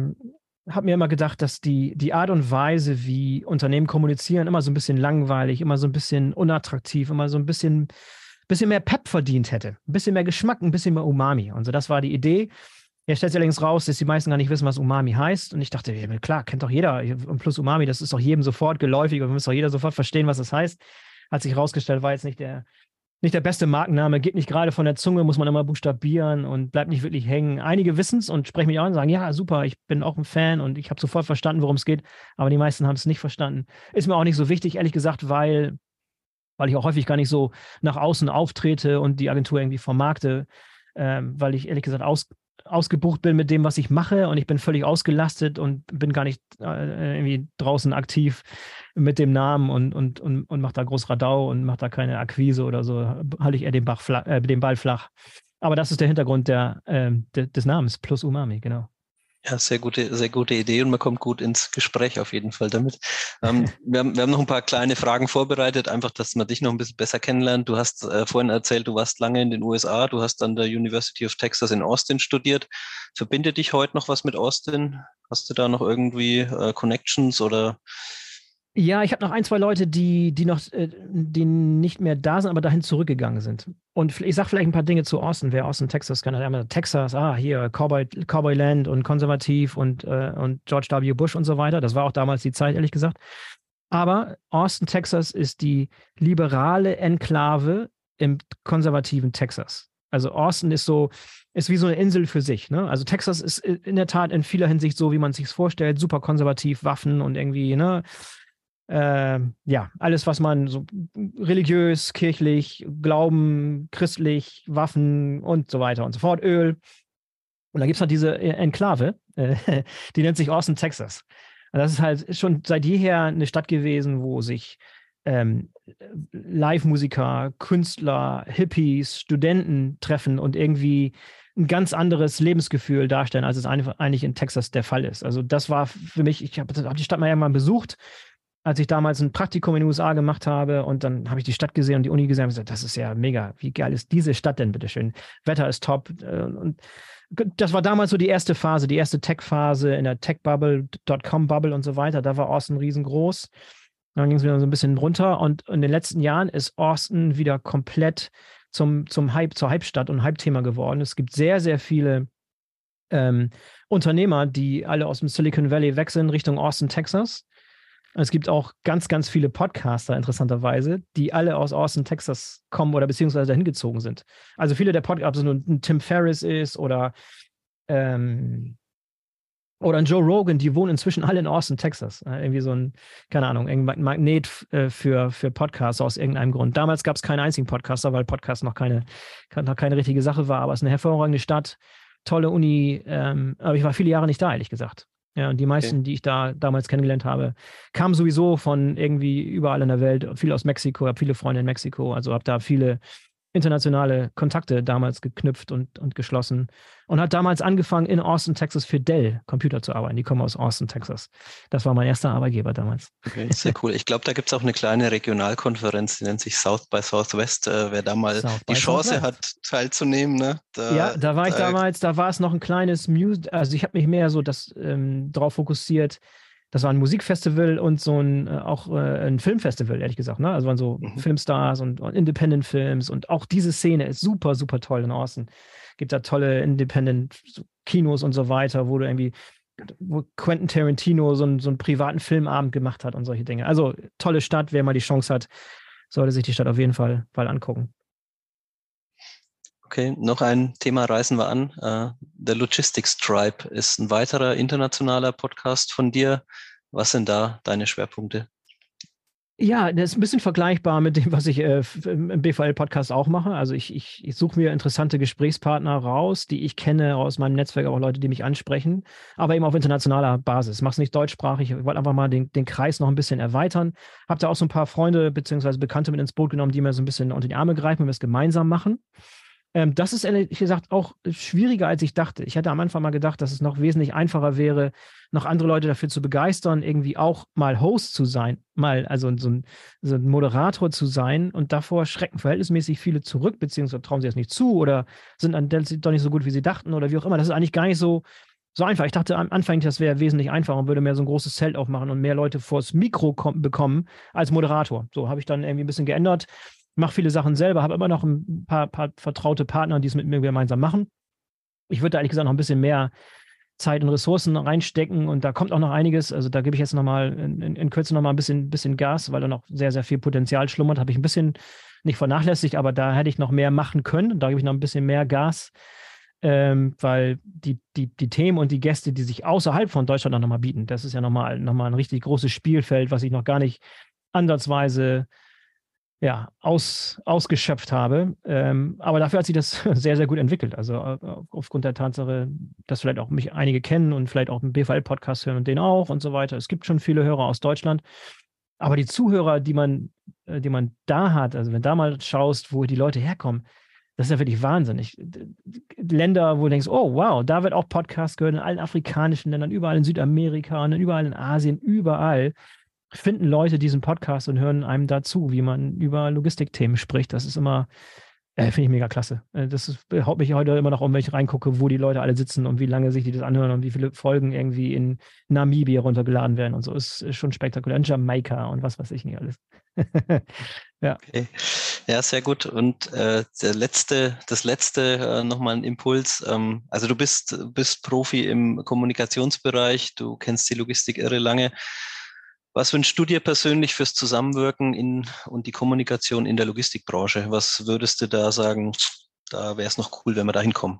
Speaker 3: habe mir immer gedacht, dass die, die Art und Weise, wie Unternehmen kommunizieren, immer so ein bisschen langweilig, immer so ein bisschen unattraktiv, immer so ein bisschen, bisschen mehr Pep verdient hätte. Ein bisschen mehr Geschmack, ein bisschen mehr Umami. Und so, das war die Idee. Jetzt stellt sich allerdings raus, dass die meisten gar nicht wissen, was Umami heißt. Und ich dachte, ja, klar, kennt doch jeder. Und plus Umami, das ist doch jedem sofort geläufig und muss doch jeder sofort verstehen, was das heißt. Hat sich herausgestellt, war jetzt nicht der, nicht der beste Markenname, geht nicht gerade von der Zunge, muss man immer buchstabieren und bleibt nicht wirklich hängen. Einige wissen es und sprechen mich an und sagen, ja, super, ich bin auch ein Fan und ich habe sofort verstanden, worum es geht. Aber die meisten haben es nicht verstanden. Ist mir auch nicht so wichtig, ehrlich gesagt, weil, weil ich auch häufig gar nicht so nach außen auftrete und die Agentur irgendwie vermarkte, ähm, weil ich ehrlich gesagt aus, ausgebucht bin mit dem, was ich mache und ich bin völlig ausgelastet und bin gar nicht äh, irgendwie draußen aktiv mit dem Namen und, und, und, und mache da groß Radau und mache da keine Akquise oder so, halte ich eher den, Bach flach, äh, den Ball flach. Aber das ist der Hintergrund der, äh, de, des Namens, plus Umami, genau.
Speaker 2: Ja, sehr gute, sehr gute Idee und man kommt gut ins Gespräch auf jeden Fall damit. Ähm, wir, haben, wir haben noch ein paar kleine Fragen vorbereitet, einfach, dass man dich noch ein bisschen besser kennenlernt. Du hast äh, vorhin erzählt, du warst lange in den USA, du hast an der University of Texas in Austin studiert. Verbindet dich heute noch was mit Austin? Hast du da noch irgendwie äh, Connections oder
Speaker 3: ja, ich habe noch ein, zwei Leute, die, die noch, äh, die nicht mehr da sind, aber dahin zurückgegangen sind. Und ich sage vielleicht ein paar Dinge zu Austin. Wer Austin, Texas kann, einmal Texas, ah, hier, Cowboy, Cowboy Land und konservativ und, äh, und George W. Bush und so weiter. Das war auch damals die Zeit, ehrlich gesagt. Aber Austin, Texas ist die liberale Enklave im konservativen Texas. Also Austin ist so, ist wie so eine Insel für sich. Ne? Also Texas ist in der Tat in vieler Hinsicht so, wie man sich vorstellt, super konservativ, Waffen und irgendwie, ne, äh, ja, alles, was man so religiös, kirchlich, Glauben, christlich, Waffen und so weiter und so fort, Öl. Und da gibt es halt diese e-, Enklave, äh, die nennt sich Austin, Texas. Und das ist halt schon seit jeher eine Stadt gewesen, wo sich ähm, Live-Musiker, Künstler, Hippies, Studenten treffen und irgendwie ein ganz anderes Lebensgefühl darstellen, als es eigentlich in Texas der Fall ist. Also das war für mich, ich habe hab die Stadt mal irgendwann besucht als ich damals ein Praktikum in den USA gemacht habe und dann habe ich die Stadt gesehen und die Uni gesehen und gesagt, das ist ja mega. Wie geil ist diese Stadt denn, bitteschön? Wetter ist top. Äh, und das war damals so die erste Phase, die erste Tech-Phase in der Tech-Bubble, Dotcom-Bubble und so weiter. Da war Austin riesengroß. Dann ging es wieder so ein bisschen runter und in den letzten Jahren ist Austin wieder komplett zum, zum Hype, zur Hype-Stadt und Hype-Thema geworden. Es gibt sehr, sehr viele ähm, Unternehmer, die alle aus dem Silicon Valley wechseln Richtung Austin, Texas es gibt auch ganz, ganz viele Podcaster, interessanterweise, die alle aus Austin, Texas kommen oder beziehungsweise dahin gezogen sind. Also viele der Podcaster, ob es ein Tim Ferriss ist oder, ähm, oder ein Joe Rogan, die wohnen inzwischen alle in Austin, Texas. irgendwie so ein, keine Ahnung, ein Magnet äh, für, für Podcaster aus irgendeinem Grund. Damals gab es keinen einzigen Podcaster, weil Podcast noch keine, noch keine richtige Sache war, aber es ist eine hervorragende Stadt, tolle Uni. Ähm, aber ich war viele Jahre nicht da, ehrlich gesagt. Ja, und die meisten, okay. die ich da damals kennengelernt habe, kamen sowieso von irgendwie überall in der Welt, viel aus Mexiko, habe viele Freunde in Mexiko, also habe da viele internationale Kontakte damals geknüpft und, und geschlossen und hat damals angefangen, in Austin, Texas für Dell Computer zu arbeiten. Die kommen aus Austin, Texas. Das war mein erster Arbeitgeber damals.
Speaker 2: Okay, sehr cool. Ich glaube, da gibt es auch eine kleine Regionalkonferenz, die nennt sich South by Southwest. Äh, wer da mal South die Chance Southwest. hat, teilzunehmen. Ne?
Speaker 3: Da, ja, da war ich da, damals, da war es noch ein kleines Music, also ich habe mich mehr so das ähm, darauf fokussiert, das war ein Musikfestival und so ein äh, auch äh, ein Filmfestival, ehrlich gesagt. Ne? Also waren so mhm. Filmstars und, und Independent Films und auch diese Szene ist super, super toll in Austin. Gibt da tolle Independent Kinos und so weiter, wo du irgendwie, wo Quentin Tarantino so, einen, so einen privaten Filmabend gemacht hat und solche Dinge. Also tolle Stadt, wer mal die Chance hat, sollte sich die Stadt auf jeden Fall, Fall angucken.
Speaker 2: Okay, noch ein Thema reißen wir an. Uh, der Logistics Tribe ist ein weiterer internationaler Podcast von dir. Was sind da deine Schwerpunkte?
Speaker 3: Ja, das ist ein bisschen vergleichbar mit dem, was ich äh, im BVL-Podcast auch mache. Also ich, ich, ich suche mir interessante Gesprächspartner raus, die ich kenne aus meinem Netzwerk, auch Leute, die mich ansprechen, aber eben auf internationaler Basis. Es nicht deutschsprachig. Ich wollte einfach mal den, den Kreis noch ein bisschen erweitern. Habe da auch so ein paar Freunde bzw. Bekannte mit ins Boot genommen, die mir so ein bisschen unter die Arme greifen und wir es gemeinsam machen. Ähm, das ist ehrlich gesagt auch schwieriger, als ich dachte. Ich hätte am Anfang mal gedacht, dass es noch wesentlich einfacher wäre, noch andere Leute dafür zu begeistern, irgendwie auch mal Host zu sein, mal also so ein, so ein Moderator zu sein. Und davor schrecken verhältnismäßig viele zurück, beziehungsweise trauen sie das nicht zu oder sind dann doch nicht so gut, wie sie dachten oder wie auch immer. Das ist eigentlich gar nicht so, so einfach. Ich dachte am Anfang, das wäre wesentlich einfacher und würde mehr so ein großes Zelt aufmachen und mehr Leute vors Mikro bekommen als Moderator. So habe ich dann irgendwie ein bisschen geändert mache viele Sachen selber, habe immer noch ein paar, paar vertraute Partner, die es mit mir gemeinsam machen. Ich würde da ehrlich gesagt noch ein bisschen mehr Zeit und Ressourcen reinstecken und da kommt auch noch einiges. Also da gebe ich jetzt nochmal in, in, in Kürze nochmal ein bisschen, bisschen Gas, weil da noch sehr, sehr viel Potenzial schlummert. Habe ich ein bisschen nicht vernachlässigt, aber da hätte ich noch mehr machen können. Da gebe ich noch ein bisschen mehr Gas, ähm, weil die, die, die Themen und die Gäste, die sich außerhalb von Deutschland auch nochmal bieten, das ist ja nochmal noch ein richtig großes Spielfeld, was ich noch gar nicht ansatzweise ja, aus, ausgeschöpft habe. Ähm, aber dafür hat sich das sehr, sehr gut entwickelt. Also äh, aufgrund der Tatsache, dass vielleicht auch mich einige kennen und vielleicht auch einen BVL-Podcast hören und den auch und so weiter. Es gibt schon viele Hörer aus Deutschland. Aber die Zuhörer, die man, äh, die man da hat, also wenn da mal schaust, wo die Leute herkommen, das ist ja wirklich wahnsinnig. Länder, wo du denkst, oh wow, da wird auch Podcast gehört, in allen afrikanischen Ländern, überall in Südamerika und überall in Asien, überall finden Leute diesen Podcast und hören einem dazu, wie man über Logistikthemen spricht. Das ist immer, äh, finde ich mega klasse. Äh, das ist, haut mich heute immer noch um, wenn ich reingucke, wo die Leute alle sitzen und wie lange sich die das anhören und wie viele Folgen irgendwie in Namibia runtergeladen werden und so. Ist, ist schon spektakulär. In Jamaika und was weiß ich nicht alles.
Speaker 2: ja. Okay. Ja, sehr gut. Und äh, der letzte, das letzte äh, nochmal ein Impuls. Ähm, also du bist, bist Profi im Kommunikationsbereich, du kennst die Logistik irre lange. Was wünschst du dir persönlich fürs Zusammenwirken in, und die Kommunikation in der Logistikbranche? Was würdest du da sagen, da wäre es noch cool, wenn wir da hinkommen?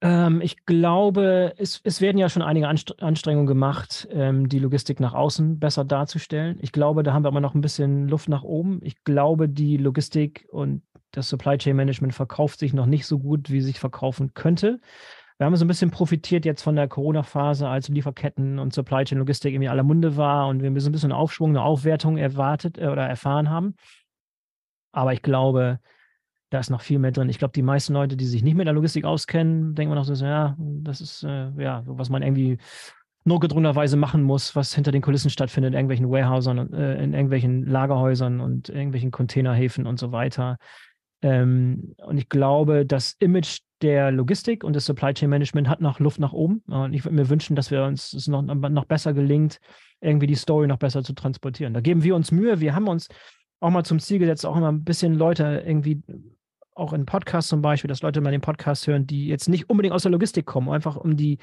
Speaker 3: Ähm, ich glaube, es, es, werden ja schon einige Anstrengungen gemacht, ähm, die Logistik nach außen besser darzustellen. Ich glaube, da haben wir immer noch ein bisschen Luft nach oben. Ich glaube, die Logistik und das Supply Chain Management verkauft sich noch nicht so gut, wie sich verkaufen könnte wir haben so ein bisschen profitiert jetzt von der Corona-Phase, als Lieferketten und Supply Chain Logistik irgendwie aller Munde war und wir so ein bisschen Aufschwung, eine Aufwertung erwartet äh, oder erfahren haben. Aber ich glaube, da ist noch viel mehr drin. Ich glaube, die meisten Leute, die sich nicht mit der Logistik auskennen, denken noch so, ja, das ist äh, ja, was man irgendwie notgedrungenerweise machen muss, was hinter den Kulissen stattfindet, in irgendwelchen Warehousern, äh, in irgendwelchen Lagerhäusern und irgendwelchen Containerhäfen und so weiter. Ähm, und ich glaube, das Image der Logistik und des Supply Chain Management hat noch Luft nach oben. Und ich würde mir wünschen, dass wir uns es noch, noch besser gelingt, irgendwie die Story noch besser zu transportieren. Da geben wir uns Mühe. Wir haben uns auch mal zum Ziel gesetzt, auch immer ein bisschen Leute irgendwie, auch in Podcasts zum Beispiel, dass Leute mal den Podcast hören, die jetzt nicht unbedingt aus der Logistik kommen, einfach um die,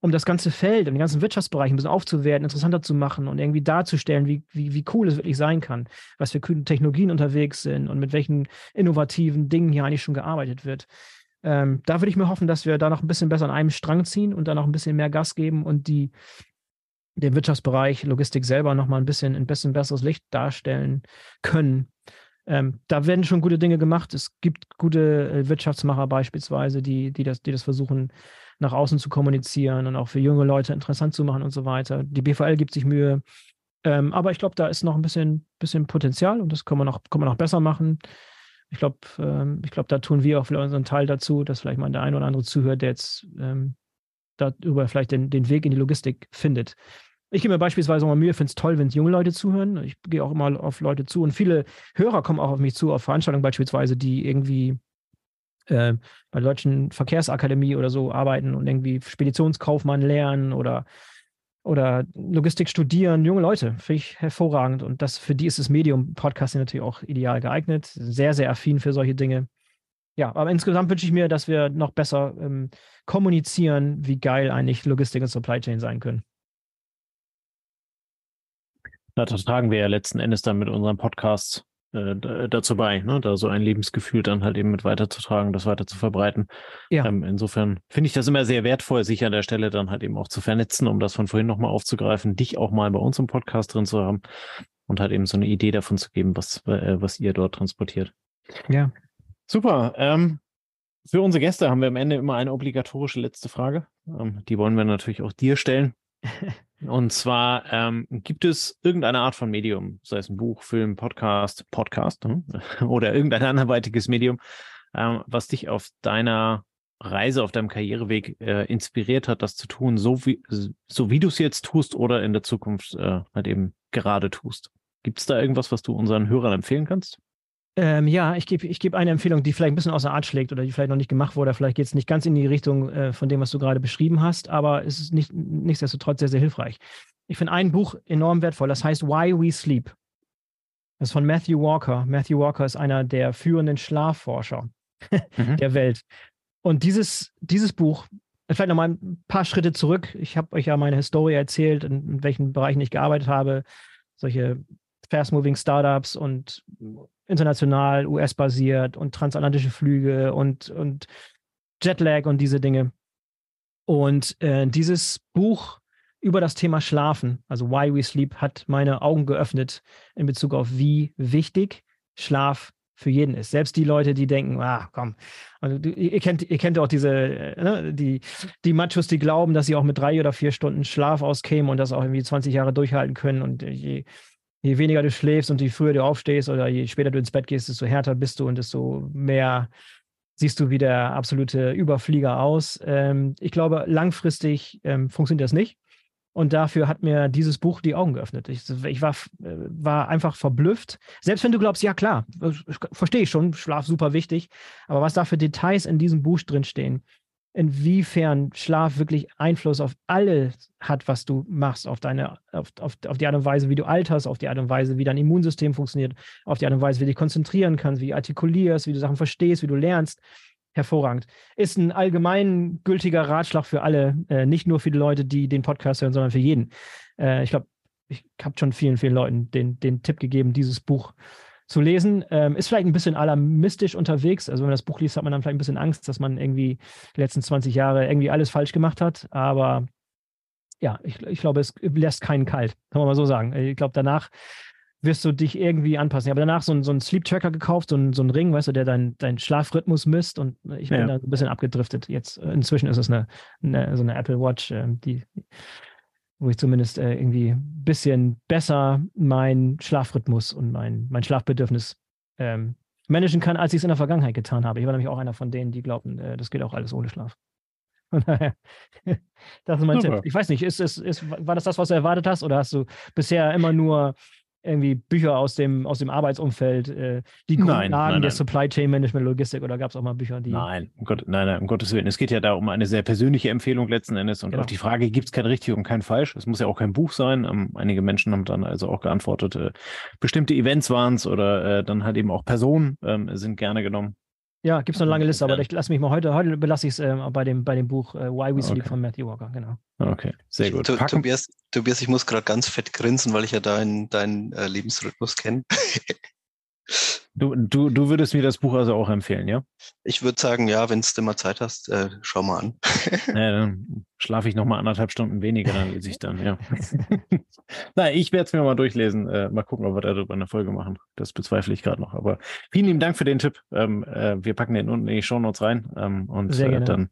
Speaker 3: um das ganze Feld, um den ganzen Wirtschaftsbereich ein bisschen aufzuwerten, interessanter zu machen und irgendwie darzustellen, wie, wie, wie cool es wirklich sein kann, was für Technologien unterwegs sind und mit welchen innovativen Dingen hier eigentlich schon gearbeitet wird. Ähm, da würde ich mir hoffen, dass wir da noch ein bisschen besser an einem Strang ziehen und da noch ein bisschen mehr Gas geben und die, den Wirtschaftsbereich Logistik selber noch mal ein bisschen ein bisschen besseres Licht darstellen können. Ähm, da werden schon gute Dinge gemacht. Es gibt gute äh, Wirtschaftsmacher beispielsweise, die, die, das, die das versuchen nach außen zu kommunizieren und auch für junge Leute interessant zu machen und so weiter. Die BVL gibt sich Mühe. Ähm, aber ich glaube, da ist noch ein bisschen, bisschen Potenzial und das kann man noch, kann man noch besser machen. Ich glaube, ähm, ich glaube, da tun wir auch vielleicht unseren Teil dazu, dass vielleicht mal der eine oder andere zuhört, der jetzt ähm, darüber vielleicht den, den Weg in die Logistik findet. Ich gebe mir beispielsweise mal Mühe, finde es toll, wenn junge Leute zuhören. Ich gehe auch immer auf Leute zu und viele Hörer kommen auch auf mich zu, auf Veranstaltungen beispielsweise, die irgendwie äh, bei der Deutschen Verkehrsakademie oder so arbeiten und irgendwie Speditionskaufmann lernen oder, oder Logistik studieren. Junge Leute, finde ich hervorragend. Und das für die ist das Medium Podcasting natürlich auch ideal geeignet. Sehr, sehr affin für solche Dinge. Ja, aber insgesamt wünsche ich mir, dass wir noch besser ähm, kommunizieren, wie geil eigentlich Logistik und Supply Chain sein können.
Speaker 1: Da tragen wir ja letzten Endes dann mit unserem Podcast äh, dazu bei, ne? da so ein Lebensgefühl dann halt eben mit weiterzutragen, das weiter zu verbreiten. Ja. Ähm, insofern finde ich das immer sehr wertvoll, sich an der Stelle dann halt eben auch zu vernetzen, um das von vorhin nochmal aufzugreifen, dich auch mal bei uns im Podcast drin zu haben und halt eben so eine Idee davon zu geben, was, äh, was ihr dort transportiert.
Speaker 3: Ja.
Speaker 1: Super. Ähm, für unsere Gäste haben wir am Ende immer eine obligatorische letzte Frage. Ähm, die wollen wir natürlich auch dir stellen. Und zwar ähm, gibt es irgendeine Art von Medium, sei es ein Buch, Film, Podcast, Podcast hm? oder irgendein anderweitiges Medium, ähm, was dich auf deiner Reise, auf deinem Karriereweg äh, inspiriert hat, das zu tun, so wie, so wie du es jetzt tust oder in der Zukunft äh, halt eben gerade tust. Gibt es da irgendwas, was du unseren Hörern empfehlen kannst?
Speaker 3: Ähm, ja, ich gebe ich geb eine Empfehlung, die vielleicht ein bisschen außer Art schlägt oder die vielleicht noch nicht gemacht wurde. Vielleicht geht es nicht ganz in die Richtung äh, von dem, was du gerade beschrieben hast, aber es ist nicht, nichtsdestotrotz sehr, sehr hilfreich. Ich finde ein Buch enorm wertvoll, das heißt Why We Sleep. Das ist von Matthew Walker. Matthew Walker ist einer der führenden Schlafforscher mhm. der Welt. Und dieses, dieses Buch, vielleicht nochmal ein paar Schritte zurück. Ich habe euch ja meine Historie erzählt, in, in welchen Bereichen ich gearbeitet habe. Solche fast-moving Startups und international, US-basiert und transatlantische Flüge und, und Jetlag und diese Dinge. Und äh, dieses Buch über das Thema Schlafen, also Why We Sleep, hat meine Augen geöffnet in Bezug auf, wie wichtig Schlaf für jeden ist. Selbst die Leute, die denken, ah, komm, also, ihr, kennt, ihr kennt auch diese, äh, ne, die, die Machos, die glauben, dass sie auch mit drei oder vier Stunden Schlaf auskämen und das auch irgendwie 20 Jahre durchhalten können und je, je weniger du schläfst und je früher du aufstehst oder je später du ins Bett gehst, desto härter bist du und desto mehr siehst du wie der absolute Überflieger aus. Ähm, ich glaube, langfristig ähm, funktioniert das nicht. Und dafür hat mir dieses Buch die Augen geöffnet. Ich, ich war, äh, war einfach verblüfft. Selbst wenn du glaubst, ja klar, verstehe ich schon, Schlaf super wichtig. Aber was da für Details in diesem Buch drinstehen, inwiefern Schlaf wirklich Einfluss auf alles hat, was du machst, auf deine, auf, auf, auf die Art und Weise, wie du alterst, auf die Art und Weise, wie dein Immunsystem funktioniert, auf die Art und Weise, wie du dich konzentrieren kannst, wie du artikulierst, wie du Sachen verstehst, wie du lernst. Hervorragend. Ist ein allgemein gültiger Ratschlag für alle, äh, nicht nur für die Leute, die den Podcast hören, sondern für jeden. Äh, ich glaube, ich habe schon vielen, vielen Leuten den, den Tipp gegeben, dieses Buch zu lesen. Ähm, ist vielleicht ein bisschen alarmistisch unterwegs. Also wenn man das Buch liest, hat man dann vielleicht ein bisschen Angst, dass man irgendwie die letzten 20 Jahre irgendwie alles falsch gemacht hat. Aber ja, ich, ich glaube, es lässt keinen kalt, kann man mal so sagen. Ich glaube, danach wirst du dich irgendwie anpassen. Ich habe danach so, so einen Sleep Tracker gekauft, so einen, so einen Ring, weißt du, der deinen dein Schlafrhythmus misst und ich bin ja. da ein bisschen abgedriftet. Jetzt äh, inzwischen ist es eine, eine so eine Apple Watch, ähm, die wo ich zumindest äh, irgendwie ein bisschen besser meinen Schlafrhythmus und mein, mein Schlafbedürfnis ähm, managen kann, als ich es in der Vergangenheit getan habe. Ich war nämlich auch einer von denen, die glaubten, äh, das geht auch alles ohne Schlaf. Von daher, das ist mein Super. Tipp. Ich weiß nicht, ist, ist, ist, war das das, was du erwartet hast, oder hast du bisher immer nur irgendwie Bücher aus dem, aus dem Arbeitsumfeld, äh, die Grundlagen nein, nein, der Supply Chain Management Logistik oder gab es auch mal Bücher, die.
Speaker 1: Nein, um Gott, nein, nein, um Gottes Willen. Es geht ja da um eine sehr persönliche Empfehlung letzten Endes und genau. auf die Frage, gibt es kein richtig und kein falsch? Es muss ja auch kein Buch sein. Ähm, einige Menschen haben dann also auch geantwortet, äh, bestimmte Events waren es oder äh, dann halt eben auch Personen ähm, sind gerne genommen.
Speaker 3: Ja, gibt es eine lange Liste, aber ich lasse mich mal heute, heute belasse ich es äh, bei, dem, bei dem Buch äh, Why We Sleep okay. von Matthew Walker, genau.
Speaker 1: Okay, sehr gut.
Speaker 2: Tobias, Tobias, ich muss gerade ganz fett grinsen, weil ich ja deinen dein, äh, Lebensrhythmus kenne.
Speaker 1: Du, du, du würdest mir das Buch also auch empfehlen, ja?
Speaker 2: Ich würde sagen, ja, wenn du mal Zeit hast, äh, schau mal an.
Speaker 1: ja, dann schlafe ich noch mal anderthalb Stunden weniger, dann lese ich dann, ja. Na, ich werde es mir mal durchlesen. Äh, mal gucken, ob wir darüber eine Folge machen. Das bezweifle ich gerade noch. Aber vielen lieben Dank für den Tipp. Ähm, äh, wir packen den unten in die Shownotes rein. Ähm, und
Speaker 3: Sehr
Speaker 1: äh, dann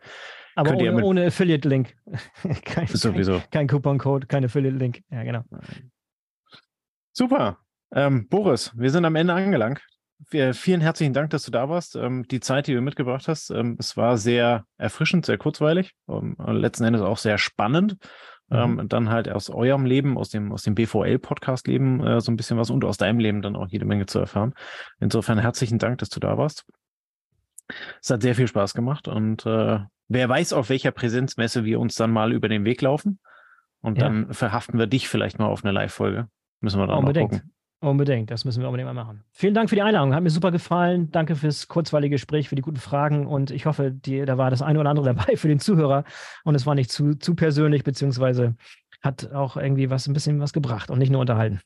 Speaker 3: Aber ohne, ohne Affiliate-Link. kein,
Speaker 1: Sowieso.
Speaker 3: Kein, kein Coupon-Code, kein Affiliate-Link. Ja, genau.
Speaker 1: Super. Ähm, Boris, wir sind am Ende angelangt. Wir, vielen herzlichen Dank, dass du da warst. Ähm, die Zeit, die du mitgebracht hast, ähm, es war sehr erfrischend, sehr kurzweilig, ähm, letzten Endes auch sehr spannend. Mhm. dann halt aus eurem Leben, aus dem, aus dem BVL-Podcast-Leben äh, so ein bisschen was und aus deinem Leben dann auch jede Menge zu erfahren. Insofern herzlichen Dank, dass du da warst. Es hat sehr viel Spaß gemacht und äh, wer weiß, auf welcher Präsenzmesse wir uns dann mal über den Weg laufen. Und ja. dann verhaften wir dich vielleicht mal auf eine Live-Folge. Müssen wir dann Unbedingt. mal gucken.
Speaker 3: Unbedingt, das müssen wir unbedingt mal machen. Vielen Dank für die Einladung, hat mir super gefallen. Danke fürs kurzweilige Gespräch, für die guten Fragen und ich hoffe, die, da war das eine oder andere dabei für den Zuhörer und es war nicht zu, zu persönlich, beziehungsweise hat auch irgendwie was ein bisschen was gebracht und nicht nur unterhalten.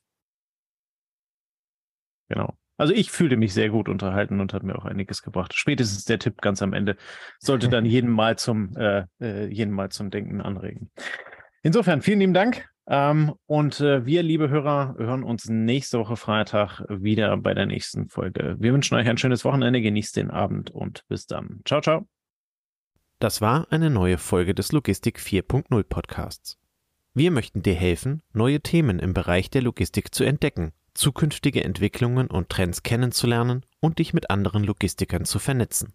Speaker 1: Genau. Also ich fühlte mich sehr gut unterhalten und hat mir auch einiges gebracht. Spätestens der Tipp ganz am Ende sollte dann jeden Mal zum, äh, äh, jeden Mal zum Denken anregen. Insofern vielen lieben Dank. Ähm, und äh, wir, liebe Hörer, hören uns nächste Woche Freitag wieder bei der nächsten Folge. Wir wünschen euch ein schönes Wochenende, genießt den Abend und bis dann. Ciao, ciao.
Speaker 4: Das war eine neue Folge des Logistik 4.0 Podcasts. Wir möchten dir helfen, neue Themen im Bereich der Logistik zu entdecken, zukünftige Entwicklungen und Trends kennenzulernen und dich mit anderen Logistikern zu vernetzen.